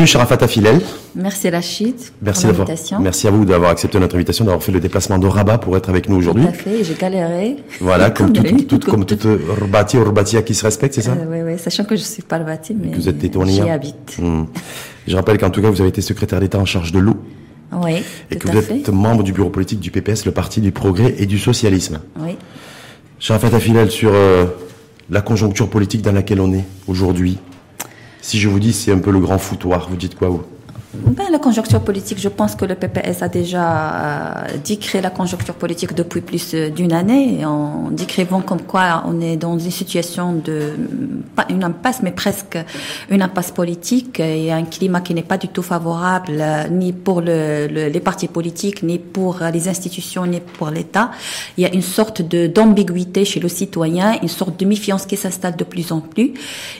Bienvenue, Sharafat Filel. Merci Rachid. Merci. Merci à vous d'avoir accepté notre invitation, d'avoir fait le déplacement de Rabat pour être avec nous aujourd'hui. Tout à fait, j'ai galéré. Voilà, comme, toute, toute, comme toute Rbati ou Rbatia qui se respecte, c'est ça Oui, oui, sachant que je ne suis pas Rbati, mais vous êtes j'y habite. Hmm. Je rappelle qu'en tout cas, vous avez été secrétaire d'État en charge de l'eau. Oui, Et que vous êtes membre du bureau politique du PPS, le Parti du Progrès et du Socialisme. Oui. Sharafat Filel, sur euh, la conjoncture politique dans laquelle on est aujourd'hui, si je vous dis c'est un peu le grand foutoir, vous dites quoi vous? Ben, la conjoncture politique, je pense que le PPS a déjà euh, décrit la conjoncture politique depuis plus d'une année, en décrivant comme quoi on est dans une situation de, pas une impasse, mais presque une impasse politique, et un climat qui n'est pas du tout favorable euh, ni pour le, les partis politiques, ni pour les institutions, ni pour l'État. Il y a une sorte de d'ambiguïté chez le citoyen, une sorte de méfiance qui s'installe de plus en plus.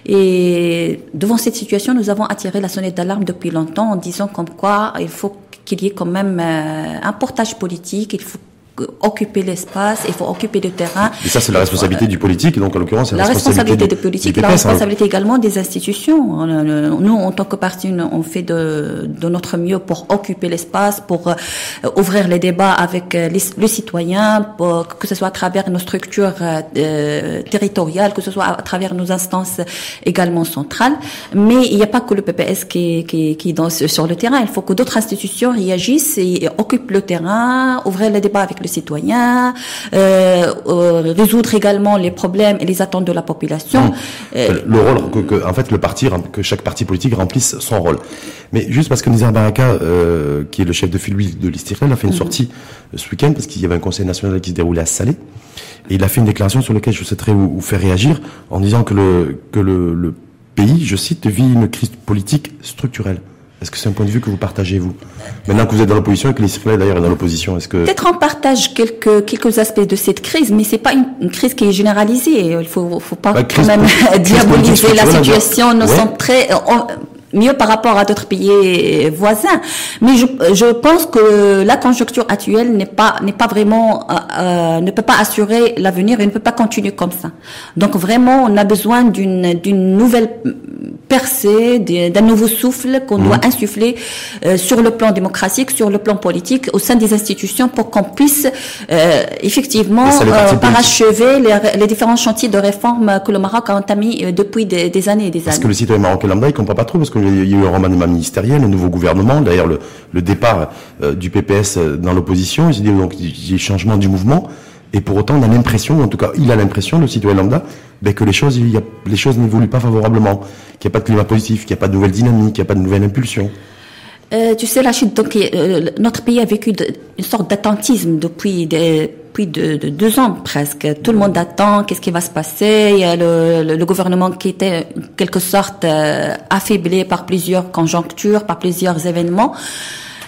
Et devant cette situation, nous avons attiré la sonnette d'alarme depuis longtemps disant comme quoi il faut qu'il y ait quand même euh, un portage politique, il faut occuper l'espace, il faut occuper le terrain. Et ça, c'est la responsabilité du politique, donc en l'occurrence, la, responsabilité, des politiques, la hein. responsabilité également des institutions. Nous, en tant que parti, on fait de, de notre mieux pour occuper l'espace, pour euh, ouvrir les débats avec euh, les, les citoyens, pour, que ce soit à travers nos structures euh, territoriales, que ce soit à travers nos instances également centrales. Mais il n'y a pas que le PPS qui, qui, qui danse sur le terrain. Il faut que d'autres institutions réagissent et occupent le terrain, ouvrir les débats avec le citoyens, euh, euh, résoudre également les problèmes et les attentes de la population. Euh, le rôle que, que, en fait, le parti, que chaque parti politique remplisse son rôle. Mais juste parce que Nizar Baraka, euh, qui est le chef de file de l'Istirel, a fait une mmh. sortie ce week-end parce qu'il y avait un conseil national qui se déroulait à Salé. Et il a fait une déclaration sur laquelle je souhaiterais vous, vous faire réagir en disant que le, que le, le pays, je cite, vit une crise politique structurelle. Est-ce que c'est un point de vue que vous partagez, vous? Maintenant que vous êtes dans l'opposition et que l'Israël d'ailleurs est dans l'opposition, est-ce que... Peut-être on partage quelques, quelques aspects de cette crise, mais c'est pas une, crise qui est généralisée. Il faut, faut pas bah, quand même diaboliser la situation. Nous sommes très mieux par rapport à d'autres pays voisins. Mais je, je pense que la conjoncture actuelle n'est pas n'est pas vraiment euh, euh, ne peut pas assurer l'avenir et ne peut pas continuer comme ça. Donc vraiment, on a besoin d'une d'une nouvelle percée, d'un nouveau souffle qu'on doit mmh. insuffler euh, sur le plan démocratique, sur le plan politique, au sein des institutions, pour qu'on puisse euh, effectivement euh, parachever les, les, différents chantiers de réforme que le Maroc a entamés depuis des, des, années et des années. Parce que le citoyen marocain lambda, il comprend pas trop, parce qu'il y a eu un remaniement ministériel, un nouveau gouvernement, d'ailleurs le, départ du PPS dans l'opposition, il y a donc des changements du mouvement. Et pour autant, on a l'impression, en tout cas, il a l'impression, le citoyen lambda, ben, que les choses, il les choses n'évoluent pas favorablement, qu'il n'y a pas de climat positif, qu'il n'y a pas de nouvelle dynamique, qu'il n'y a pas de nouvelle impulsion. Euh, tu sais, Rachid, donc, euh, notre pays a vécu une sorte d'attentisme depuis, depuis de, deux ans presque. Tout le monde attend, qu'est-ce qui va se passer. Il y a le, le, gouvernement qui était en quelque sorte euh, affaibli par plusieurs conjonctures, par plusieurs événements.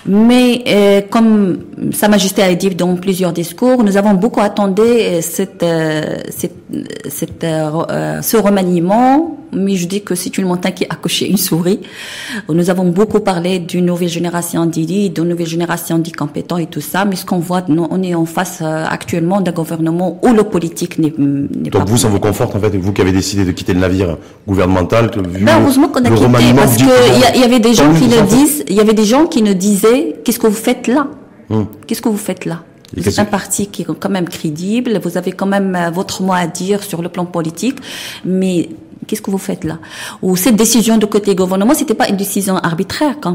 Mais euh, comme Sa Majesté a dit dans plusieurs discours, nous avons beaucoup attendu euh, cette, euh, cette, cette ce remaniement mais je dis que c'est une montagne qui a coché une souris. Nous avons beaucoup parlé d'une nouvelle génération d'élite, d'une nouvelle génération d'incompétents et tout ça, mais ce qu'on voit, on est en face euh, actuellement d'un gouvernement où le politique n'est pas... Donc vous, ça vous conforte en fait, vous qui avez décidé de quitter le navire gouvernemental ben, Heureusement qu'on a quitté, parce qu'il y, y, avait des gens qui le disent, il y avait des gens qui nous disaient, qu'est-ce que vous faites là? Hum. Qu'est-ce que vous faites là? Vous êtes un parti qui est quand même crédible, vous avez quand même euh, votre mot à dire sur le plan politique, mais Qu'est-ce que vous faites là Ou cette décision de côté gouvernement, c'était pas une décision arbitraire, quand,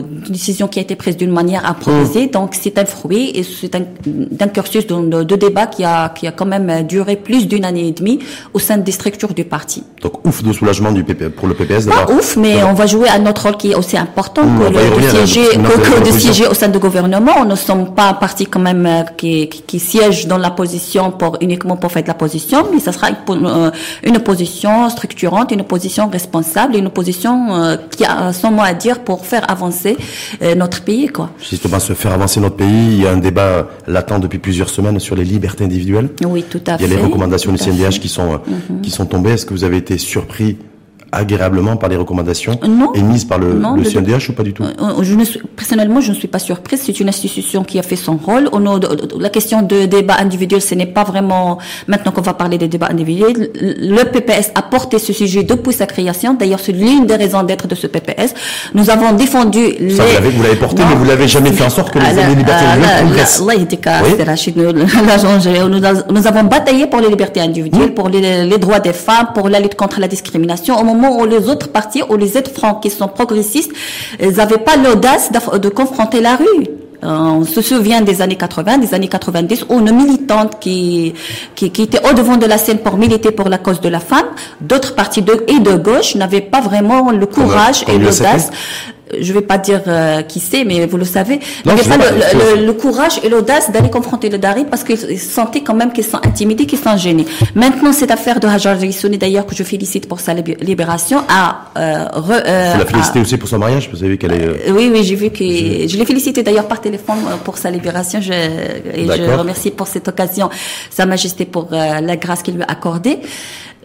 une décision qui a été prise d'une manière improvisée. Mmh. Donc c'est un fruit et c'est un, d'un cursus de, de, débat qui a qui a quand même duré plus d'une année et demie au sein des structures du parti. Donc ouf de soulagement du PP, pour le PPS. Pas ouf, mais on va jouer à notre rôle qui est aussi important mmh, que, le, de siéger, que, de siéger au sein du gouvernement. Nous ne sommes pas un parti quand même euh, qui, qui, siège dans la position pour uniquement pour faire de la position, mais ça sera une, euh, une position structurante, une opposition responsable, une opposition euh, qui a son mot à dire pour faire avancer euh, notre pays. Quoi. Justement, se faire avancer notre pays, il y a un débat latent depuis plusieurs semaines sur les libertés individuelles. Oui, tout à fait. Il y a les recommandations du CNDH qui sont, euh, mhm. qui sont tombées. Est-ce que vous avez été surpris agréablement par les recommandations émises par le, le CNDH ou pas du tout euh, je ne suis, Personnellement, je ne suis pas surprise. C'est une institution qui a fait son rôle. On a, la question de débat individuel, ce n'est pas vraiment maintenant qu'on va parler des débats individuels. Le PPS a porté ce sujet depuis sa création. D'ailleurs, c'est l'une des raisons d'être de ce PPS. Nous avons défendu les... Ça, vous l'avez porté, mais vous l'avez jamais fait en sorte que les, les libertés individuelles progressent. Nous avons bataillé pour les libertés individuelles, pour les, les droits des femmes, pour la lutte contre la discrimination. Au moment où les autres partis, ou les aides-francs qui sont progressistes, ils n'avaient pas l'audace de confronter la rue. Euh, on se souvient des années 80, des années 90, où nos militantes qui, qui, qui étaient au devant de la scène pour militer pour la cause de la femme, d'autres partis de, et de gauche n'avaient pas vraiment le courage et l'audace je vais pas dire euh, qui c'est, mais vous le savez, n'avaient pas, le, le, courage et l'audace d'aller confronter le Dari parce qu'ils sentaient quand même qu'ils sont intimidés, qu'ils sont gênés. Maintenant, cette affaire de Hajar Sonné, d'ailleurs, que je félicite pour sa libération, a... Euh, euh, vous la félicité aussi pour son mariage Vous savez qu'elle est... Euh, oui, oui, j'ai vu que... Je l'ai félicité d'ailleurs par téléphone pour sa libération. Je, et je remercie pour cette occasion Sa Majesté pour la grâce qu'il lui a accordée.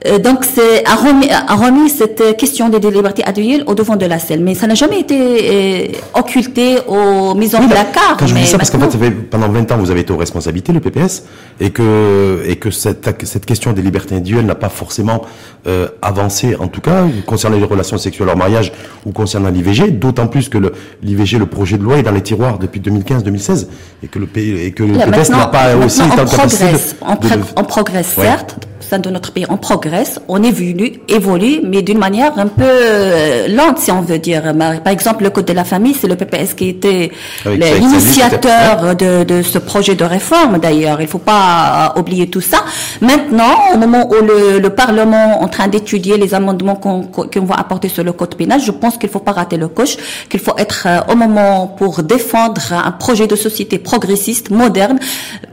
Euh, donc, c'est a remis, a remis cette question des libertés individuelles au devant de la scène. Mais ça n'a jamais été euh, occulté aux mises en placard. Quand je dis ça, parce qu'en fait, pendant 20 ans, vous avez été aux responsabilités, le PPS, et que, et que cette, cette question des libertés individuelles n'a pas forcément euh, avancé, en tout cas, concernant les relations sexuelles hors mariage ou concernant l'IVG, d'autant plus que l'IVG, le, projet de loi, est dans les tiroirs depuis 2015-2016, et que le, et que le PPS n'a pas aussi été en capacité on progresse, certes, de notre pays, on progresse, on évolue, évolue, mais d'une manière un peu euh, lente, si on veut dire. Par exemple, le Code de la famille, c'est le PPS qui était l'initiateur de, de, ce projet de réforme, d'ailleurs. Il faut pas oublier tout ça. Maintenant, au moment où le, le Parlement est en train d'étudier les amendements qu'on va apporter sur le Code pénal, je pense qu'il faut pas rater le coche, qu'il faut être euh, au moment pour défendre un projet de société progressiste, moderne,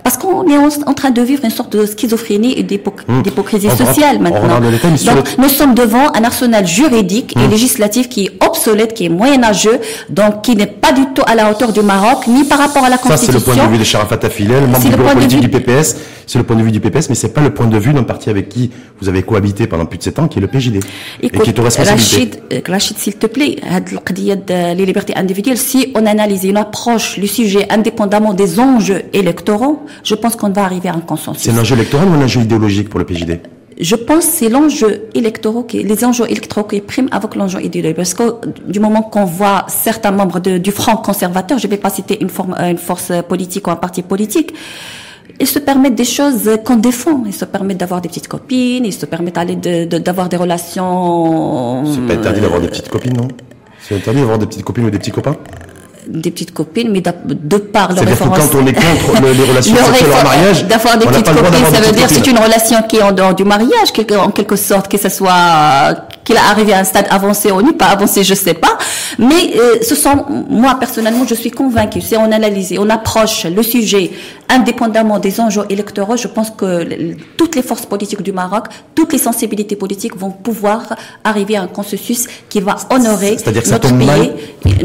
parce qu'on est en, train de vivre une sorte de schizophrénie et d'époque hum l'hypocrisie sociale maintenant. Donc nous sommes devant un arsenal juridique et hum. législatif qui est obsolète, qui est moyenâgeux, donc qui n'est pas du tout à la hauteur du Maroc, ni par rapport à la Constitution. Ça, c'est le point de vue de Sharafat Afilel, membre du bureau politique du PPS. C'est le point de vue du PPS, mais c'est pas le point de vue d'un parti avec qui vous avez cohabité pendant plus de sept ans, qui est le PJD. et qui est au responsabilité. Rachid, euh, Rachid s'il te plaît, les libertés individuelles, si on analyse et on approche le sujet indépendamment des enjeux électoraux, je pense qu'on va arriver à un consensus. C'est un enjeu électoral ou un enjeu idéologique pour le PJD je pense que c'est l'enjeu électoral, qui, les enjeux électoraux qui priment avec l'enjeu idéologique. Parce que du moment qu'on voit certains membres du Front conservateur, je ne vais pas citer une, forme, une force politique ou un parti politique, ils se permettent des choses qu'on défend. Ils se permettent d'avoir des petites copines, ils se permettent d'avoir des relations. C'est pas interdit d'avoir des petites copines, non? C'est interdit d'avoir des petites copines ou des petits copains? Des petites copines, mais de par le référence... quand on est contre les relations sexuelles en mariage, d'avoir des petites copines, ça veut dire c'est une relation qui est en dehors du mariage, en quelque sorte, que ce soit qu'il a arrivé à un stade avancé ou pas avancé, je sais pas. Mais euh, ce sont, moi personnellement, je suis convaincue. Si on analyse, on approche le sujet indépendamment des enjeux électoraux, je pense que toutes les forces politiques du Maroc, toutes les sensibilités politiques vont pouvoir arriver à un consensus qui va honorer notre pays.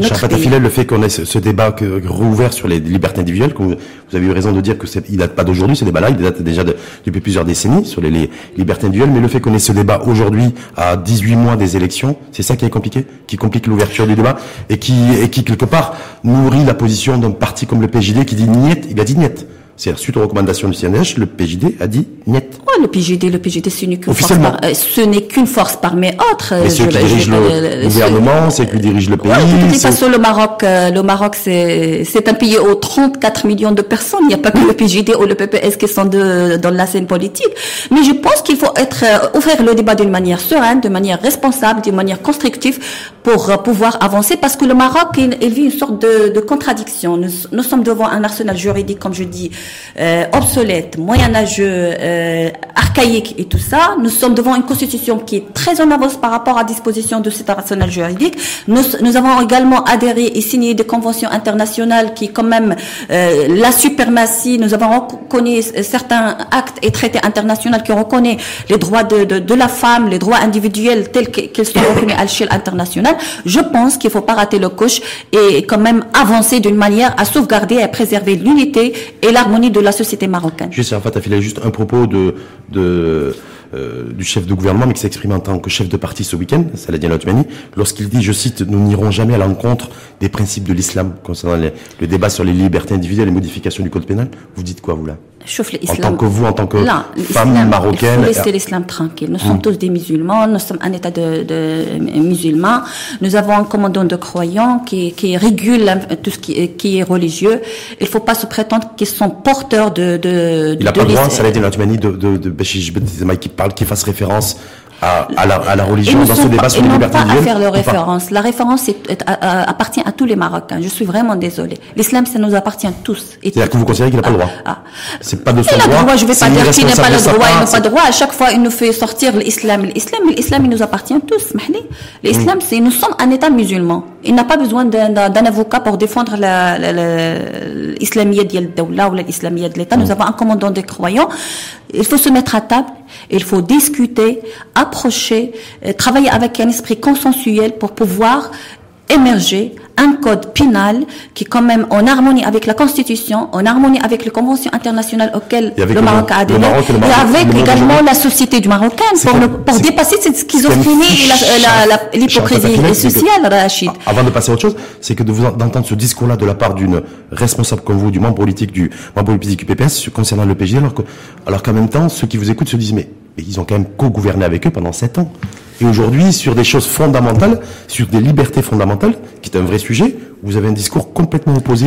Notre pays. le fait qu'on ait ce, débat que, rouvert sur les libertés individuelles, que vous, avez eu raison de dire que il date pas d'aujourd'hui, ce débat-là, il date déjà depuis plusieurs décennies sur les, les libertés individuelles, mais le fait qu'on ait ce débat aujourd'hui à 18 mois des élections, c'est ça qui est compliqué, qui complique l'ouverture du débat et qui, et qui quelque part nourrit la position d'un parti comme le PJD qui dit niet, il a dit niet. C'est suite aux recommandations du CNH, le PJD a dit net. Ouais, le PJD, le PJD, ce n'est qu'une force, par, euh, ce n'est qu'une force parmi autres. Mais c'est qui dirige le, gouvernement, c'est qui dirige le pays. toute façon, le Maroc, euh, le Maroc, c'est, un pays aux 34 millions de personnes. Il n'y a pas que le PJD ou le PPS qui sont de, dans la scène politique. Mais je pense qu'il faut être, euh, ouvrir le débat d'une manière sereine, de manière responsable, d'une manière constructive pour pouvoir avancer parce que le Maroc, il, il vit une sorte de, de contradiction. Nous, nous sommes devant un arsenal juridique, comme je dis, euh, obsolète, moyenâgeux, euh, archaïque et tout ça. Nous sommes devant une constitution qui est très en par rapport à disposition de cet arsenal juridique. Nous, nous avons également adhéré et signé des conventions internationales qui, quand même, euh, la suprématie. Nous avons reconnu certains actes et traités internationaux qui reconnaissent les droits de, de, de la femme, les droits individuels tels qu'ils sont reconnus à l'échelle internationale. Je pense qu'il faut pas rater le coche et quand même avancer d'une manière à sauvegarder et préserver l'unité et l'harmonie de la société marocaine. Juste, en fait, il juste un propos euh, du chef de gouvernement, mais qui s'exprime en tant que chef de parti ce week-end, Saladin Otmani, lorsqu'il dit, je cite, nous n'irons jamais à l'encontre des principes de l'islam concernant le débat sur les libertés individuelles et les modifications du code pénal. Vous dites quoi, vous là? En tant que vous, en tant que femme marocaine. Il faut laisser l'islam tranquille. Nous sommes hmm. tous des musulmans, nous sommes un état de, de musulmans. Nous avons un commandant de croyants qui, qui régule tout ce qui, qui est religieux. Il ne faut pas se prétendre qu'ils sont porteurs de, de, Il n'a pas le droit, Saladin Otmani, de, de, de, de qui parle, qui fasse référence à, à, la, à la religion dans ce débat sur les libertés pas à faire de référence. La référence est, appartient à tous les Marocains. Je suis vraiment désolée. L'islam, ça nous appartient tous. C'est-à-dire que vous considérez qu'il n'a pas le droit ah, ah. C'est pas de son droit. droit. Je ne vais pas dire qu'il n'a pas le droit. Il n'a pas le droit. À chaque fois, il nous fait sortir l'islam. L'islam, l'islam, il nous appartient tous. L'islam, c'est nous sommes un État musulman. Il n'a pas besoin d'un avocat pour défendre l'islamiyya de ou l'islamiyya de l'État. Nous avons un commandant des croyants. Il faut se mettre à table il faut discuter, approcher, euh, travailler avec un esprit consensuel pour pouvoir émerger un code pénal qui est quand même en harmonie avec la Constitution, en harmonie avec les conventions internationales auxquelles le Maroc a adhéré, et avec également la société du Marocain pour, pour dépasser cette schizophrénie et l'hypocrisie sociale, Rachid. Avant de passer à autre chose, c'est que de vous d'entendre ce discours-là de la part d'une responsable comme vous, du membre politique du membre politique du PPS concernant le PJ, alors que, alors qu'en même temps, ceux qui vous écoutent se disent mais ils ont quand même co-gouverné avec eux pendant sept ans. Et aujourd'hui, sur des choses fondamentales, sur des libertés fondamentales, qui est un vrai sujet, vous avez un discours complètement opposé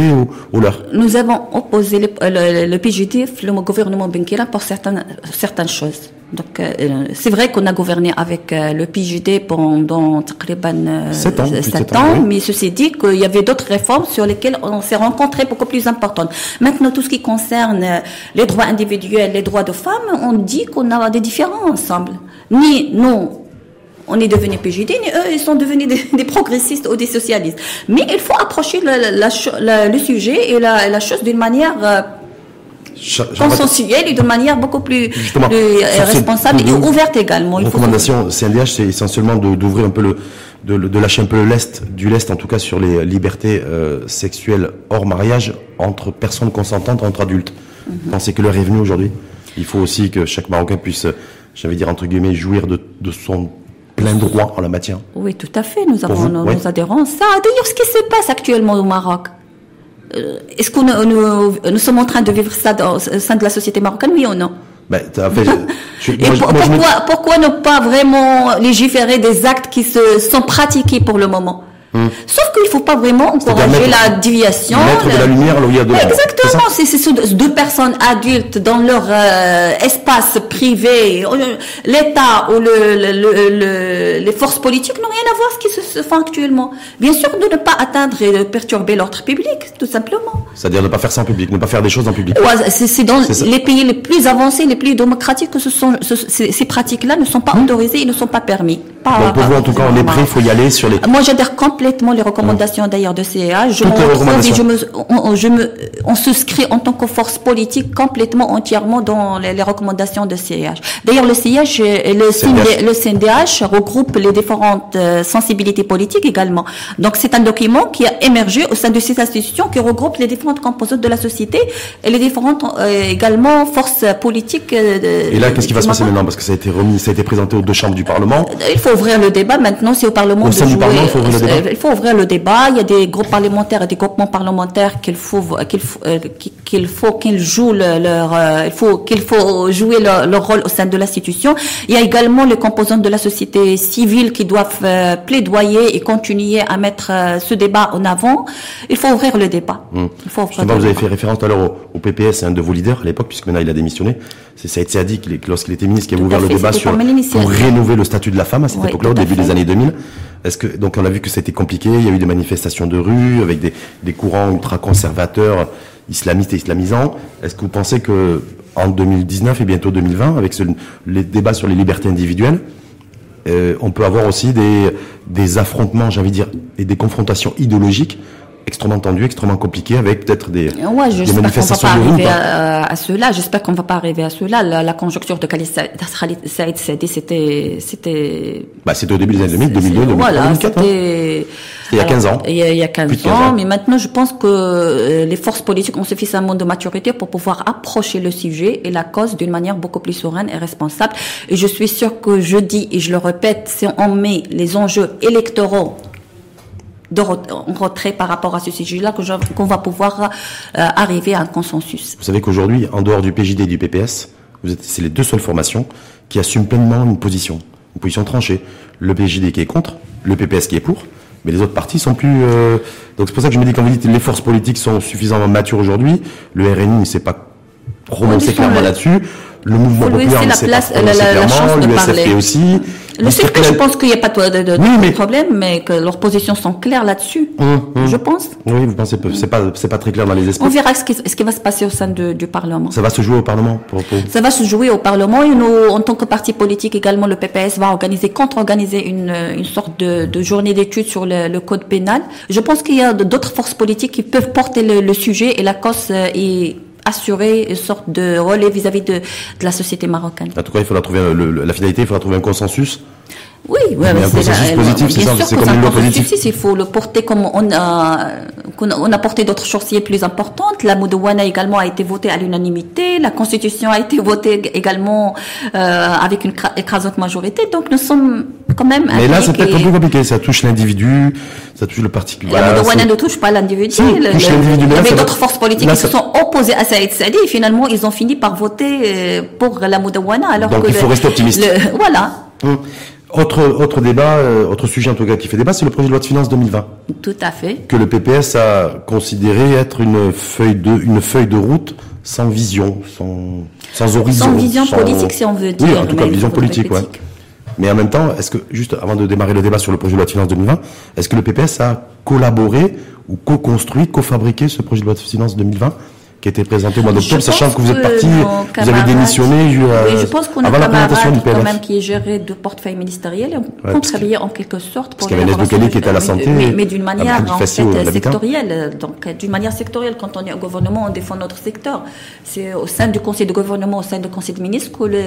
au, leur. Nous avons opposé le, le, le le gouvernement Benkira, pour certaines, certaines choses. Donc, euh, c'est vrai qu'on a gouverné avec euh, le PJD pendant euh, 7 ans, 7 ans, mais ceci dit qu'il y avait d'autres réformes sur lesquelles on s'est rencontrés beaucoup plus importantes. Maintenant, tout ce qui concerne euh, les droits individuels, les droits de femmes, on dit qu'on a des différends ensemble. Ni nous, on est devenu PJD, ni eux, ils sont devenus des, progressistes ou des socialistes. Mais il faut approcher le, le sujet et la, chose d'une manière consensuelle et de manière beaucoup plus, responsable et ouverte également. La recommandation CNDH, c'est essentiellement d'ouvrir un peu le, de, lâcher un peu le lest, du lest en tout cas sur les libertés euh, sexuelles hors mariage entre personnes consentantes, entre adultes. Mhm. Pensez que l'heure est venue aujourd'hui Il faut aussi que chaque Marocain puisse, j'allais dire entre guillemets, jouir de, son plein droit en la matière. Oui, tout à fait. Nous avons nos, adhérents. Ça, d'ailleurs, ce qui se passe actuellement au Maroc, euh, est-ce que nous, sommes en train de vivre ça dans, au sein de la société marocaine, oui ou non? Ben, pourquoi, ne pas vraiment légiférer des actes qui se sont pratiqués pour le moment? Hmm. Sauf qu'il ne faut pas vraiment encourager la déviation. Mettre de la lumière là où il y a de Exactement, c'est deux personnes adultes dans leur euh, espace privé. L'État ou le, le, les forces politiques n'ont rien à voir ce qui se, fait actuellement. Bien sûr, de ne pas atteindre et de perturber l'ordre public, tout simplement. C'est-à-dire ne pas faire ça en public, ne pas faire des choses en public. Ouais, c'est dans les pays les plus avancés, les plus démocratiques que ce sont, ces, pratiques-là ne sont pas hmm. autorisées et ne sont pas permis. Donc pour vous, en tout cas, on est prêt, il faut y aller sur les... Moi, j'adhère complètement les recommandations d'ailleurs de CEA. Je, je me, on, je me, on souscrit en tant que force politique complètement, entièrement dans les, recommandations de CEH. D'ailleurs, le CEH, le, le CNDH regroupe les différentes euh, sensibilités politiques également. Donc, c'est un document qui a émergé au sein de ces institutions qui regroupe les différentes composantes de la société et les différentes euh, également forces politiques. Euh, et là, qu'est-ce qui va se passer maintenant? Parce que ça a été remis, ça a été présenté aux deux chambres du Parlement. Il faut ouvrir le débat. Maintenant, c'est au Parlement au sein du Parlement, il faut ouvrir le débat. Il faut ouvrir le débat. Il y a des groupes parlementaires et des groupements parlementaires qu'il faut qu'il faut euh, qu'il faut qu'ils jouent leur euh, il faut qu'il faut jouer leur, rôle au sein de l'institution. Il y a également les composantes de la société civile qui doivent euh, plaidoyer et continuer à mettre ce débat en avant. Il faut ouvrir le débat. Mmh. Il faut ouvrir vous avez fait référence à l'heure au, PPS, un de vos leaders à l'époque, puisque maintenant il a démissionné. C'est Saïd Sadi qui, lorsqu'il était ministre, qui a ouvert le débat sur pour rénover le statut de la femme à cette époque-là, au début des années 2000. Est-ce que donc on a vu que c'était compliqué, il y a eu des manifestations de rue avec des, des courants ultra-conservateurs, islamistes et islamisants. Est-ce que vous pensez que en 2019 et bientôt 2020, avec les débats sur les libertés individuelles, euh, on peut avoir aussi des, des affrontements, j'ai envie de dire, et des confrontations idéologiques extrêmement tendu, extrêmement compliqué, avec peut-être des, ouais, des manifestations va pas arriver à, à, cela. J'espère qu'on va pas arriver à cela. La, la conjoncture de Khalid Saïd c'était, c'était. Bah, c'était au début des années 2000, 2002, 2003, voilà, 2004. C'était, Il y a 15 ans. Il y a, il y a 15, Plus de 15 ans, ans. mais maintenant je pense que euh, les forces politiques ont suffisamment de maturité pour pouvoir approcher le sujet et la cause d'une manière beaucoup plus sereine et responsable. Et je suis sûre que je dis et je le répète, si on met les enjeux électoraux de retrait par rapport à ce sujet-là, qu'on va pouvoir euh, arriver à un consensus. Vous savez qu'aujourd'hui, en dehors du PJD et du PPS, vous êtes, c'est les deux seules formations qui assument pleinement une position, une position tranchée. Le PJD qui est contre, le PPS qui est pour, mais les autres partis sont plus. euh, Donc c'est pour ça que je me dis quand vous dites les forces politiques sont suffisamment matures aujourd'hui, le RNI ne s'est pas prononcé clairement là-dessus. Le mouvement faut populaire la place- la- la- la chance de parler. aussi. Le CFP, je pense qu'il n'y a pas de, de, de- Oui, mais- problème, mais que leurs positions sont claires là-dessus. Hum, hum. Je pense. Oui, vous pensez que c'est pas pas très clair dans les On esprits. verra ce qui, ce qui va se passer au sein de- du Parlement. Ça va se jouer au Parlement pour, pour- Ça va se jouer au Parlement et nous, en tant que parti politique également, le PPS va organiser, contre-organiser une, une sorte de, de journée d'études sur le, le code pénal. Je pense qu'il y a d'autres forces politiques qui peuvent porter le, le sujet et la cause euh, est assurer une sorte de relais vis-à-vis de, la société marocaine. En tout cas, il faudra trouver la finalité, il faudra trouver un consensus. Oui, oui, Mais c'est positif, bien c'est ça, c'est comme un une loi politique. Il faut le porter comme on a, qu'on a, on a porté d'autres chantiers plus importantes. La Moudouana également a été votée à l'unanimité. La Constitution a été votée également euh, avec une cra- écrasante majorité. Donc nous sommes quand même. Mais là, c'est peut-être un peu compliqué. Ça touche l'individu, ça touche le particulier. La Moudouana ne touche pas l'individu. Si, Il y avait d'autres forces politiques là, qui se sont opposées à Saïd Sadi et finalement ils ont fini par voter euh, pour la Moudouana. Alors Donc, que il faut le- rester optimiste. le- voilà, Hum. Autre, autre débat, euh, autre sujet en tout cas qui fait débat, c'est le projet de loi de finances 2020 tout à fait. que le PPS a considéré être une feuille de, une feuille de route sans vision, sans, sans horizon. Sans vision politique, si on veut dire. Oui, en tout cas, vision faut politique, ouais. politique. Mais en même temps, est-ce que, juste avant de démarrer le débat sur le projet de loi de finances 2020, est-ce que le PPS a collaboré ou co-construit, co-fabriqué ce projet de loi de finances 2020 qui été présenté au mois d'octobre, Je sachant que vous êtes parti, vous avez démissionné euh, Oui, je pense qu'on a avant la présentation du camarades quand même qui est géré de portefeuille ministériel et parce contribué en quelque sorte pour qu'il y avait qui était à la oui, santé, mais, mais d'une manière en fait sectorielle. Donc euh, d'une manière sectorielle, quand on est au gouvernement, on défend notre secteur. C'est au sein du conseil de gouvernement, au sein du conseil de ministres que le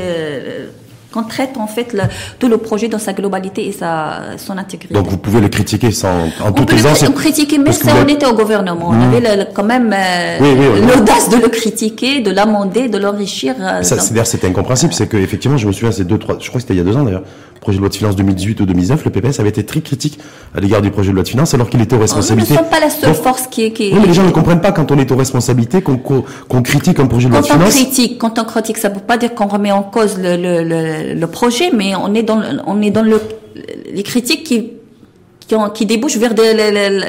qu'on traite en fait le- tout le projet dans sa globalité et sa son intégrité. Donc vous pouvez le critiquer sans, en on toute peut le aisance. cri- critiquer, mais ça, on était au gouvernement. On Mhm. avait le- le- quand même euh, Oui, oui, oui. l'audace de le critiquer, de l'amender, de l'enrichir. euh, Ça, dans- c'est d'ailleurs c'était incompréhensible, c'est que effectivement, je me souviens, c'est deux, trois, je crois que c'était il y a deux ans d'ailleurs, projet de loi de finances 2018 ou 2019, le PPS avait été très critique à l'égard du projet de loi de finances, alors qu'il était aux Oh, Nous ne responsabilités. sommes pas la seule Donc, force qui est. Qui, oui, mais les gens ne comprennent pas quand on est aux responsabilités qu'on qu'on critique un projet de loi de Quand on finances. critique, quand on critique, ça ne veut pas dire qu'on remet en cause le, le, le, le projet, mais on est dans, on est dans le, les critiques qui, qui, ont- qui débouchent vers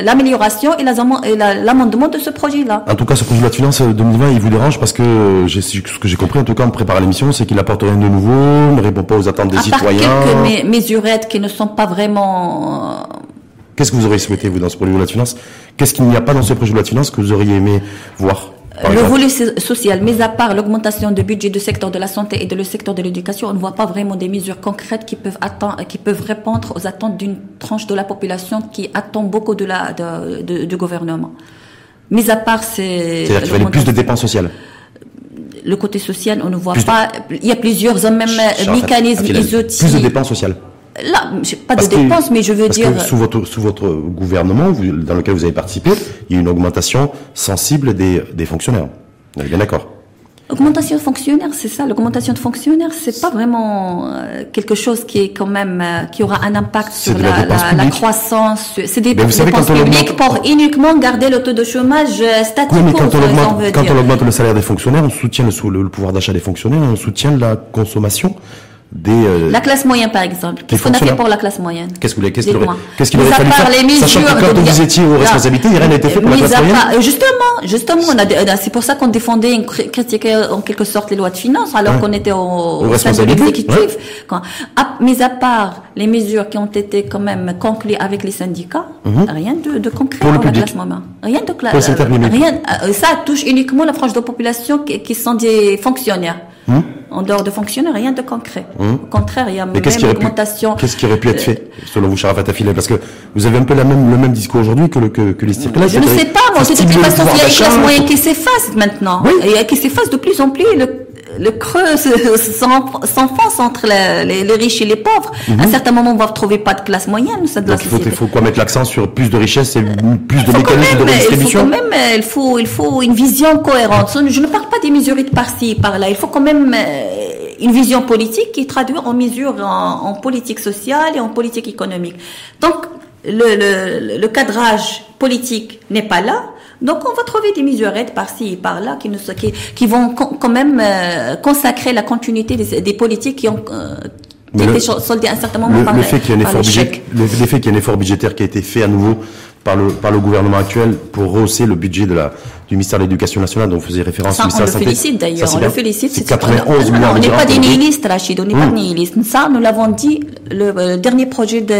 l'amélioration et la- la- l'amendement de ce projet-là. En tout cas, ce projet de loi de finances euh, 2020, il vous dérange parce que euh, ce que j'ai compris, en tout cas, en préparant l'émission, c'est qu'il apporte rien de nouveau, ne répond pas aux attentes des À part citoyens. quelques mesurettes qui ne sont pas vraiment euh, Qu'est-ce que vous auriez souhaité, vous, dans ce projet de loi de finances? Qu'est-ce qu'il n'y a pas dans ce projet de loi de finances que vous auriez aimé voir? Le volet so- social, mis à part l'augmentation du budget du secteur de la santé et de le secteur de l'éducation, on ne voit pas vraiment des mesures concrètes qui peuvent attendre, qui peuvent répondre aux attentes d'une tranche de la population qui attend beaucoup de la, de, de- du gouvernement. Mis à part ces, C'est-à-dire qu'il fallait plus de dépenses sociales. le côté social, on ne voit Plus de- pas, il y a plusieurs même mécanismes, et outils. Plus de dépenses sociales. Là, pas Parce de dépenses, mais je veux Parce dire, que sous votre, sous votre gouvernement, vous- dans lequel vous avez participé, il y a une augmentation sensible des, des fonctionnaires. On est bien d'accord. Augmentation de fonctionnaires, c'est ça. L'augmentation de fonctionnaires, c'est pas vraiment euh, quelque chose qui est quand même euh, qui aura un impact sur la croissance. C'est des Mais vous savez, dépenses publiques pour uniquement garder le taux de chômage euh, statique. Oui, mais quand on, augmente, veut quand dire. on augmente le salaire des fonctionnaires, on soutient le, sou- le- le pouvoir d'achat des fonctionnaires, on soutient la consommation des. euh, La classe moyenne, par exemple. Qu'est-ce qu'on a fait pour la classe moyenne Qu'est-ce que vous voulez- qu'est-ce qu'il aurait, qu'est-ce qu'il Mis aurait fallu faire les Sachant que mesures quand de- vous étiez aux responsabilités, rien n'a été fait pour la classe moyenne. part- justement, justement, des- c'est pour ça qu'on défendait, critiquait en quelque sorte les lois de finances, alors Ouais. qu'on était au, au sein de responsabilités, l'exécutif. ouais. Quand, à- mis à part les mesures qui ont été quand même conclues avec les syndicats, rien de, de concret Mhm. Pour pour la classe moyenne. Rien de cla- Pour le secteur public. rien, euh, ça touche uniquement la frange de population qui, qui sont des fonctionnaires. En dehors de fonctionnaires, rien de concret. Au contraire, il y a Mais même pu, augmentation. qu'est-ce qui aurait pu être fait, selon vous, Sharafat Affilé Parce que vous avez un peu la même, le même discours aujourd'hui que, le, que, que les circulaires. Je ne sais pas, moi, de toute façon, il y a une classe moyenne qui s'efface maintenant. Oui. Et qui s'efface de plus en plus. Le- le creux s'enfonce entre les, riches et les pauvres. À un mhm. certain moment, on va retrouver pas de classe moyenne. Ça Donc, il faut, il faut quoi mettre l'accent sur plus de richesse et plus de mécanismes de redistribution il faut, quand même, il, faut, il faut une vision cohérente. Je ne parle pas des mesures de par-ci, par-là. Il faut quand même une vision politique qui traduit en mesures en, en, politique sociale et en politique économique. Donc, le, le, le cadrage politique n'est pas là. Donc on va trouver des mesurettes par-ci et par-là qui, nous, qui, qui vont quand même euh, consacrer la continuité des, des politiques qui ont, euh, qui été soldées à un certain moment le, par le fait qu'il y ait un effort le, fait qu'il y ait un effort budgétaire qui a été fait à nouveau par le, par le gouvernement actuel pour rehausser le budget de la, du ministère de l'Éducation nationale, dont vous faisiez référence. Ça, on le félicite d'ailleurs, on le félicite. C'est 91 milliards On n'est pas des nihilistes, Rachid, on n'est pas des nihilistes. Ça, nous l'avons dit, le, euh, dernier projet de,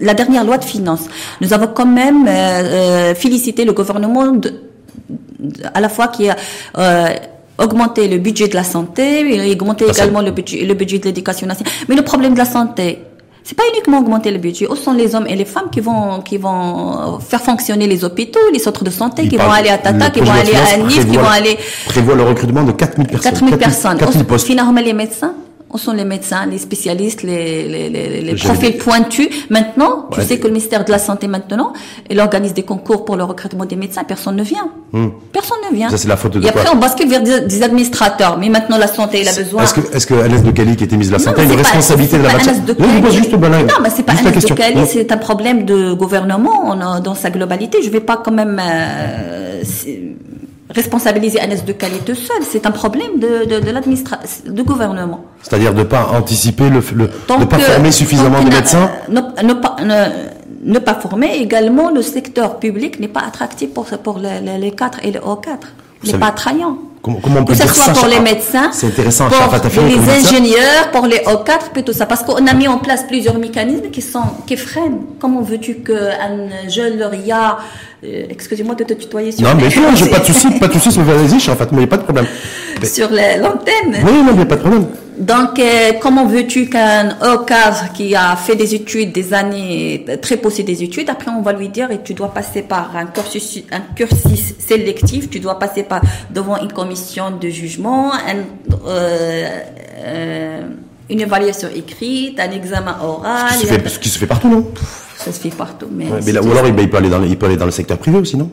la dernière loi de finances. Nous avons quand même euh, euh félicité le gouvernement de, à la fois qui a euh, augmenté le budget de la santé, augmenté également le budget, le budget de l'éducation nationale. Mais le problème de la santé, c'est pas uniquement augmenter le budget. Ce sont les hommes et les femmes qui vont qui vont faire fonctionner les hôpitaux, les centres de santé, qui vont aller à Tata, qui vont aller à Nice, qui vont aller prévoit le recrutement de 4000 personnes. 4000 personnes. 4000 postes. Finalement, les médecins? Où sont les médecins, les spécialistes, les, les, les, les profils pointus Maintenant, tu sais que le ministère de la Santé, maintenant, il organise des concours pour le recrutement des médecins. Personne ne vient. Hmm. Personne ne vient. Ça, c'est la faute de Et après, on bascule vers des, administrateurs. Mais maintenant, la santé, il a besoin. Est-ce que, est-ce que de Cali, qui était mise de la santé, a une responsabilité de la matière Non, juste Non, mais c'est pas de Cali, c'est un problème de gouvernement dans sa globalité. Je vais pas quand même, euh, responsabiliser Agnès de qualité seul. C'est un problème de, de, de l'administration, du gouvernement. C'est-à-dire de ne pas anticiper, le, le de ne pas former suffisamment de médecins ne, ne, pas, ne, pas former également, le secteur public n'est pas attractif pour, pour les, les 4 et les O4. Il n'est pas attrayant. Comment, comment on peut que ce soit pour les médecins, c'est intéressant, pour les ingénieurs, pour les O4, plutôt ça. Parce qu'on a mis en place plusieurs mécanismes qui sont, qui freinent. Comment veux-tu qu'un jeune lauréat euh, excusez-moi de te tutoyer sur Non, mais non, j'ai pas de souci, pas de souci, vas-y, je en fait, mais il n'y a pas de problème. Sur l'antenne. Oui, non, mais pas de problème. Donc, euh, comment veux-tu qu'un cadre qui a fait des études, des années, très poussées des études, après on va lui dire, et tu dois passer par un cursus, un cursus sélectif, tu dois passer par devant une commission de jugement, un, euh, euh, une évaluation écrite, un examen oral. Ce qui, se fait, ce qui se fait partout, non? Ça se fait partout. Mais, mais là, ou alors il peut, aller dans, il peut aller dans le secteur privé aussi, non?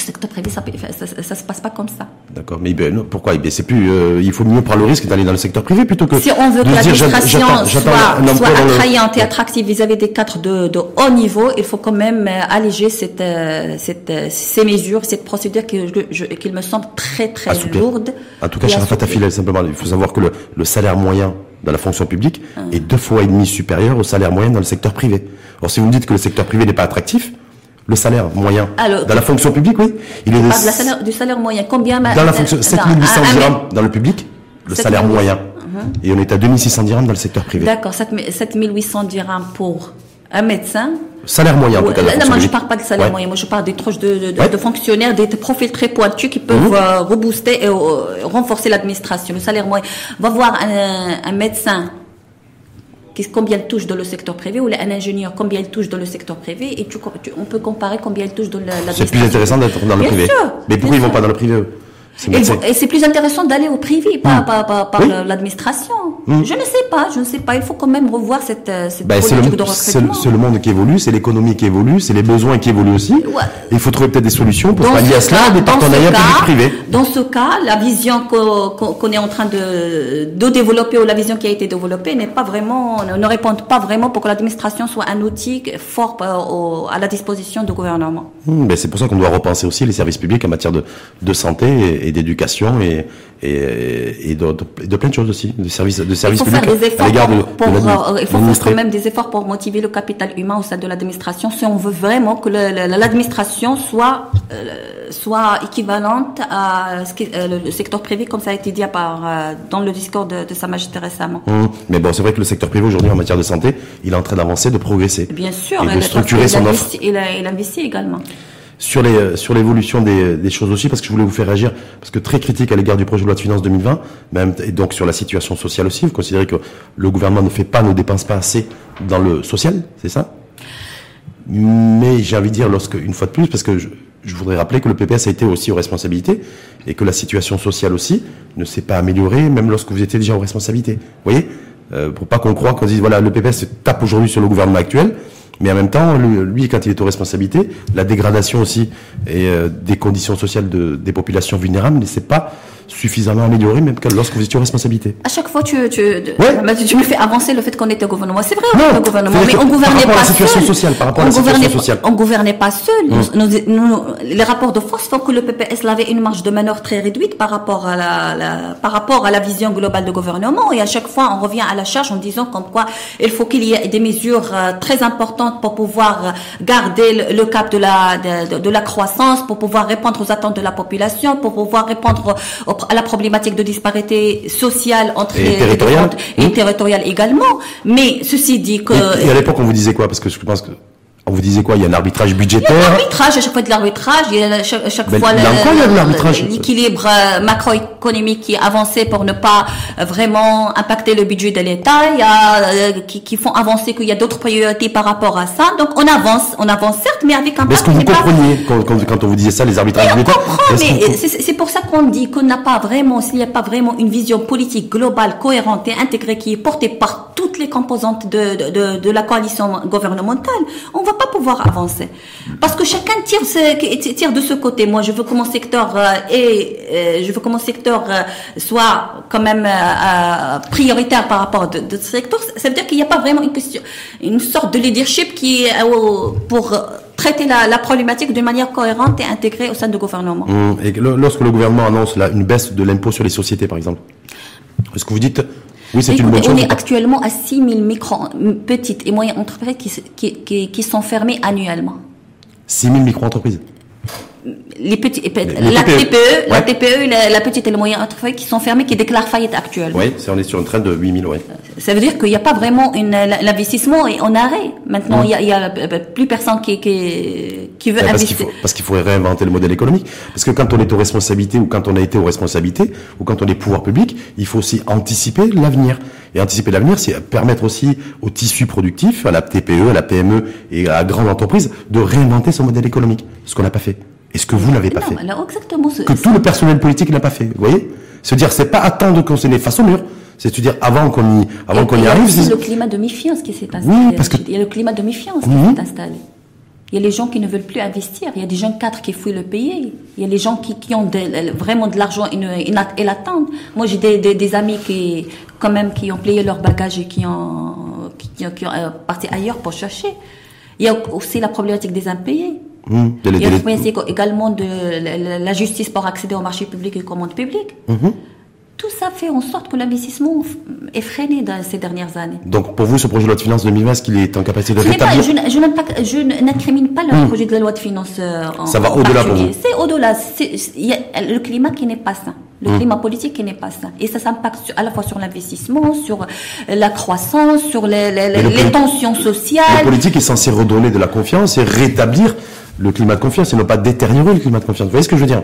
Ça, ça, se passe pas comme ça. D'accord, mais ben, pourquoi? Ben, C'est plus, euh, il faut mieux prendre le risque d'aller dans le secteur privé plutôt que. Si on veut que l'administration soit, soit attrayante et attractive vis-à-vis des cadres de, de, haut niveau, il faut quand même euh, alléger cette, euh, cette, ces mesures, cette procédure qui, me semble très très lourde. En tout cas, Sharafat Affilel, simplement, il faut savoir que le, le salaire moyen dans la fonction publique ah. est deux fois et demi supérieur au salaire moyen dans le secteur privé. Alors si vous me dites que le secteur privé n'est pas attractif, le salaire moyen dans la fonction publique, oui, il est de... salaire, du salaire moyen. Combien Dans la fonction, 7800 dirhams dans le public, le salaire moyen. Uh-huh. Et on est à 2600 dirhams dans le secteur privé. D'accord, 7800 dirhams pour un médecin. Salaire moyen, en tout cas. Là, moi, je ne parle pas de salaire moyen. Moi, je parle des troches de, de, de, fonctionnaires, des profils très pointus qui peuvent mmh. euh, rebooster et euh, renforcer l'administration. Le salaire moyen. Va voir un, un médecin combien touche dans le secteur privé ou un ingénieur combien il touche dans le secteur privé et tu, on peut comparer combien il touche dans la, C'est plus intéressant d'être dans le privé. Mais pourquoi ils vont pas dans le privé et, c'est plus intéressant d'aller au privé, pas, hmm. par l'administration. Hmm. Je ne sais pas, je ne sais pas. Il faut quand même revoir cette, euh, cette ben, politique de recrutement. C'est le, monde qui évolue, c'est l'écononomie qui évolue, c'est les besoins qui évoluent aussi. Il faut trouver peut-être des solutions pour pallier à cela, des partenariats public-privé. Dans ce cas, la vision qu'on est en train de, de développer ou la vision qui a été développée n'est pas vraiment, ne répond pas vraiment pour que l'administration soit un outil fort euh, à la disposition du gouvernement. Hmm, ben c'est pour ça qu'on doit repenser aussi les services publics en matière de, de santé et, et d'éducation et, et, et de, de, plein de choses aussi, de services, de services publics à l'égard de, pour, Il faut faire quand même des efforts pour motiver le capital humain au sein de l'administration si on veut vraiment que l'administration soit euh, soit équivalente à ce qui, euh, le secteur privé comme ça a été dit euh, dans le discours de, de Sa Majesté récemment. Mmh. Mais bon, c'est vrai que le secteur privé aujourd'hui en matière de santé, il est en train d'avancer, de progresser. Bien sûr, et de structurer son offre. Il, il investit également sur les euh, sur l'évolution des, des, choses aussi parce que je voulais vous faire réagir parce que très critique à l'égard du projet de loi de finances 2020 même et donc sur la situation sociale aussi. Vous considérez que le gouvernement ne fait pas ne dépense pas assez dans le social c'est ça? Mais j'ai envie de dire lorsque une fois de plus parce que je, je voudrais rappeler que le PPS a été aussi aux responsabilités et que la situation sociale aussi ne s'est pas améliorée, même lorsque vous étiez déjà aux responsabilités. Vous voyez? Euh, Pour pas qu'on croit qu'on dise, voilà, le PPS tape aujourd'hui sur le gouvernement actuel, mais en même temps, lui, quand il est aux responsabilités, la dégradation aussi et euh, des conditions sociales de, des populations vulnérables ne s'est pas suffisamment amélioré, même lorsque vous étiez en responsabilité. À chaque fois, tu, tu, tu me fais avancer le fait qu'on était au gouvernement. C'est vrai, on était au gouvernement, mais on gouvernait pas seul. sociale, par rapport à la situation sociale. On gouvernait pas seul. Hum. les rapports de force font que le PPS avait une marge de manœuvre très réduite par rapport à la, la, par rapport à la vision globale du gouvernement. Et à chaque fois, on revient à la charge en disant comme quoi il faut qu'il y ait des mesures euh, très importantes pour pouvoir garder le, cap de la, de, de, la croissance, pour pouvoir répondre aux attentes de la population, pour pouvoir répondre à la problématique de disparité sociale entre et territoriale. et territoriale également. Mais ceci dit que et, à l'époque on vous disait quoi? Parce que je pense que on vous disait quoi Il y a un arbitrage budgétaire. Il y a un arbitrage, à chaque fois de l'arbitrage, il y a chaque, chaque fois l'équilibre euh, macroéconomique qui est avancé pour ne pas euh, vraiment impacter le budget de l'État. Il y a euh, qui, qui, font avancer qu'il y a d'autres priorités par rapport à ça. Donc on avance, on avance certes, mais avec un. Est-ce que vous compreniez quand, quand, on vous disait ça, les arbitrages budgétaires On comprend, mais c'est pour ça qu'on dit qu'on n'a pas vraiment, s'il n'y a pas vraiment une vision politique globale, cohérente et intégrée qui est portée par toutes les composantes de, de, de, la coalition gouvernementale, on va pas pouvoir avancer. Parce que chacun tire, tire de ce côté. Moi, je veux que mon secteur euh, et euh, je veux que mon secteur euh, soit quand même prioritaire par rapport de, de ce secteur. Ça veut dire qu'il n'y a pas vraiment une question, une sorte de leadership qui est pour traiter la, problématique d'une manière cohérente et intégrée au sein du gouvernement. Mmh. Et lorsque le gouvernement annonce là, une baisse de l'impôt sur les sociétés, par exemple, est-ce que vous dites oui, c'est une bonne chose. On est actuellement à 6 000 micro, petites et moyennes entreprises qui, qui, qui sont fermées annuellement. 6 000 micro-entreprises les petits, la, TPE, la TPE, la, petite et le moyen entreprise qui sont fermées, qui déclarent faillite actuellement. Oui, on est sur une train de 8000, oui. Ça veut dire qu'il n'y a pas vraiment l'investissement est en arrêt. Maintenant, il n'y a, a, euh, plus personne qui, qui, qui veut parce investir. parce qu'il faudrait réinventer le modèle économique. Parce que quand on est aux responsabilités ou quand on a été aux responsabilités ou quand on est pouvoir public, il faut aussi anticiper l'avenir. Et anticiper l'avenir, c'est permettre aussi au tissu productif, à la TPE, à la PME et à la grande entreprise de réinventer son modèle économique. Ce qu'on n'a pas fait. Et ce que vous n'avez pas fait. exactement que tout le personnel politique n'a pas fait. Vous voyez? Se dire, c'est pas attendre qu'on se face au mur. C'est se dire, avant qu'on y, avant qu'on y arrive. C'est le climat de méfiance qui s'est installé. Oui, parce que. Il y a le climat de méfiance qui s'est installé. Il y a les gens qui ne veulent plus investir. Il y a des jeunes cadres qui fouillent le pays. Il y a les gens qui, qui ont vraiment de l'argent et, l'attendent. Moi, j'ai des, des, des, amis qui, quand même, qui ont plié leur bagage et qui ont, qui, qui ont euh, parti ailleurs pour chercher. Il y a aussi la problématique des impayés. Mmh, y a également de la, justice pour accéder au marché public et aux commandes publiques. Mmh. Tout ça fait en sorte que l'investissement est freiné dans ces dernières années. Donc, pour vous, ce projet de loi de finances 2020, est-ce qu'il est en capacité de rétablir Je, n'incrimine pas, le mmh. projet de loi de finances euh, en Ça va au-delà pour vous C'est au-delà. Il y a le climat qui n'est pas sain. Le climat politique qui n'est pas sain. Et ça s'impacte à la fois sur l'investissement, sur la croissance, sur les, les tensions sociales. Le politique est censé redonner de la confiance et rétablir le climat de confiance et non pas détériorer le climat de confiance. Vous voyez ce que je veux dire?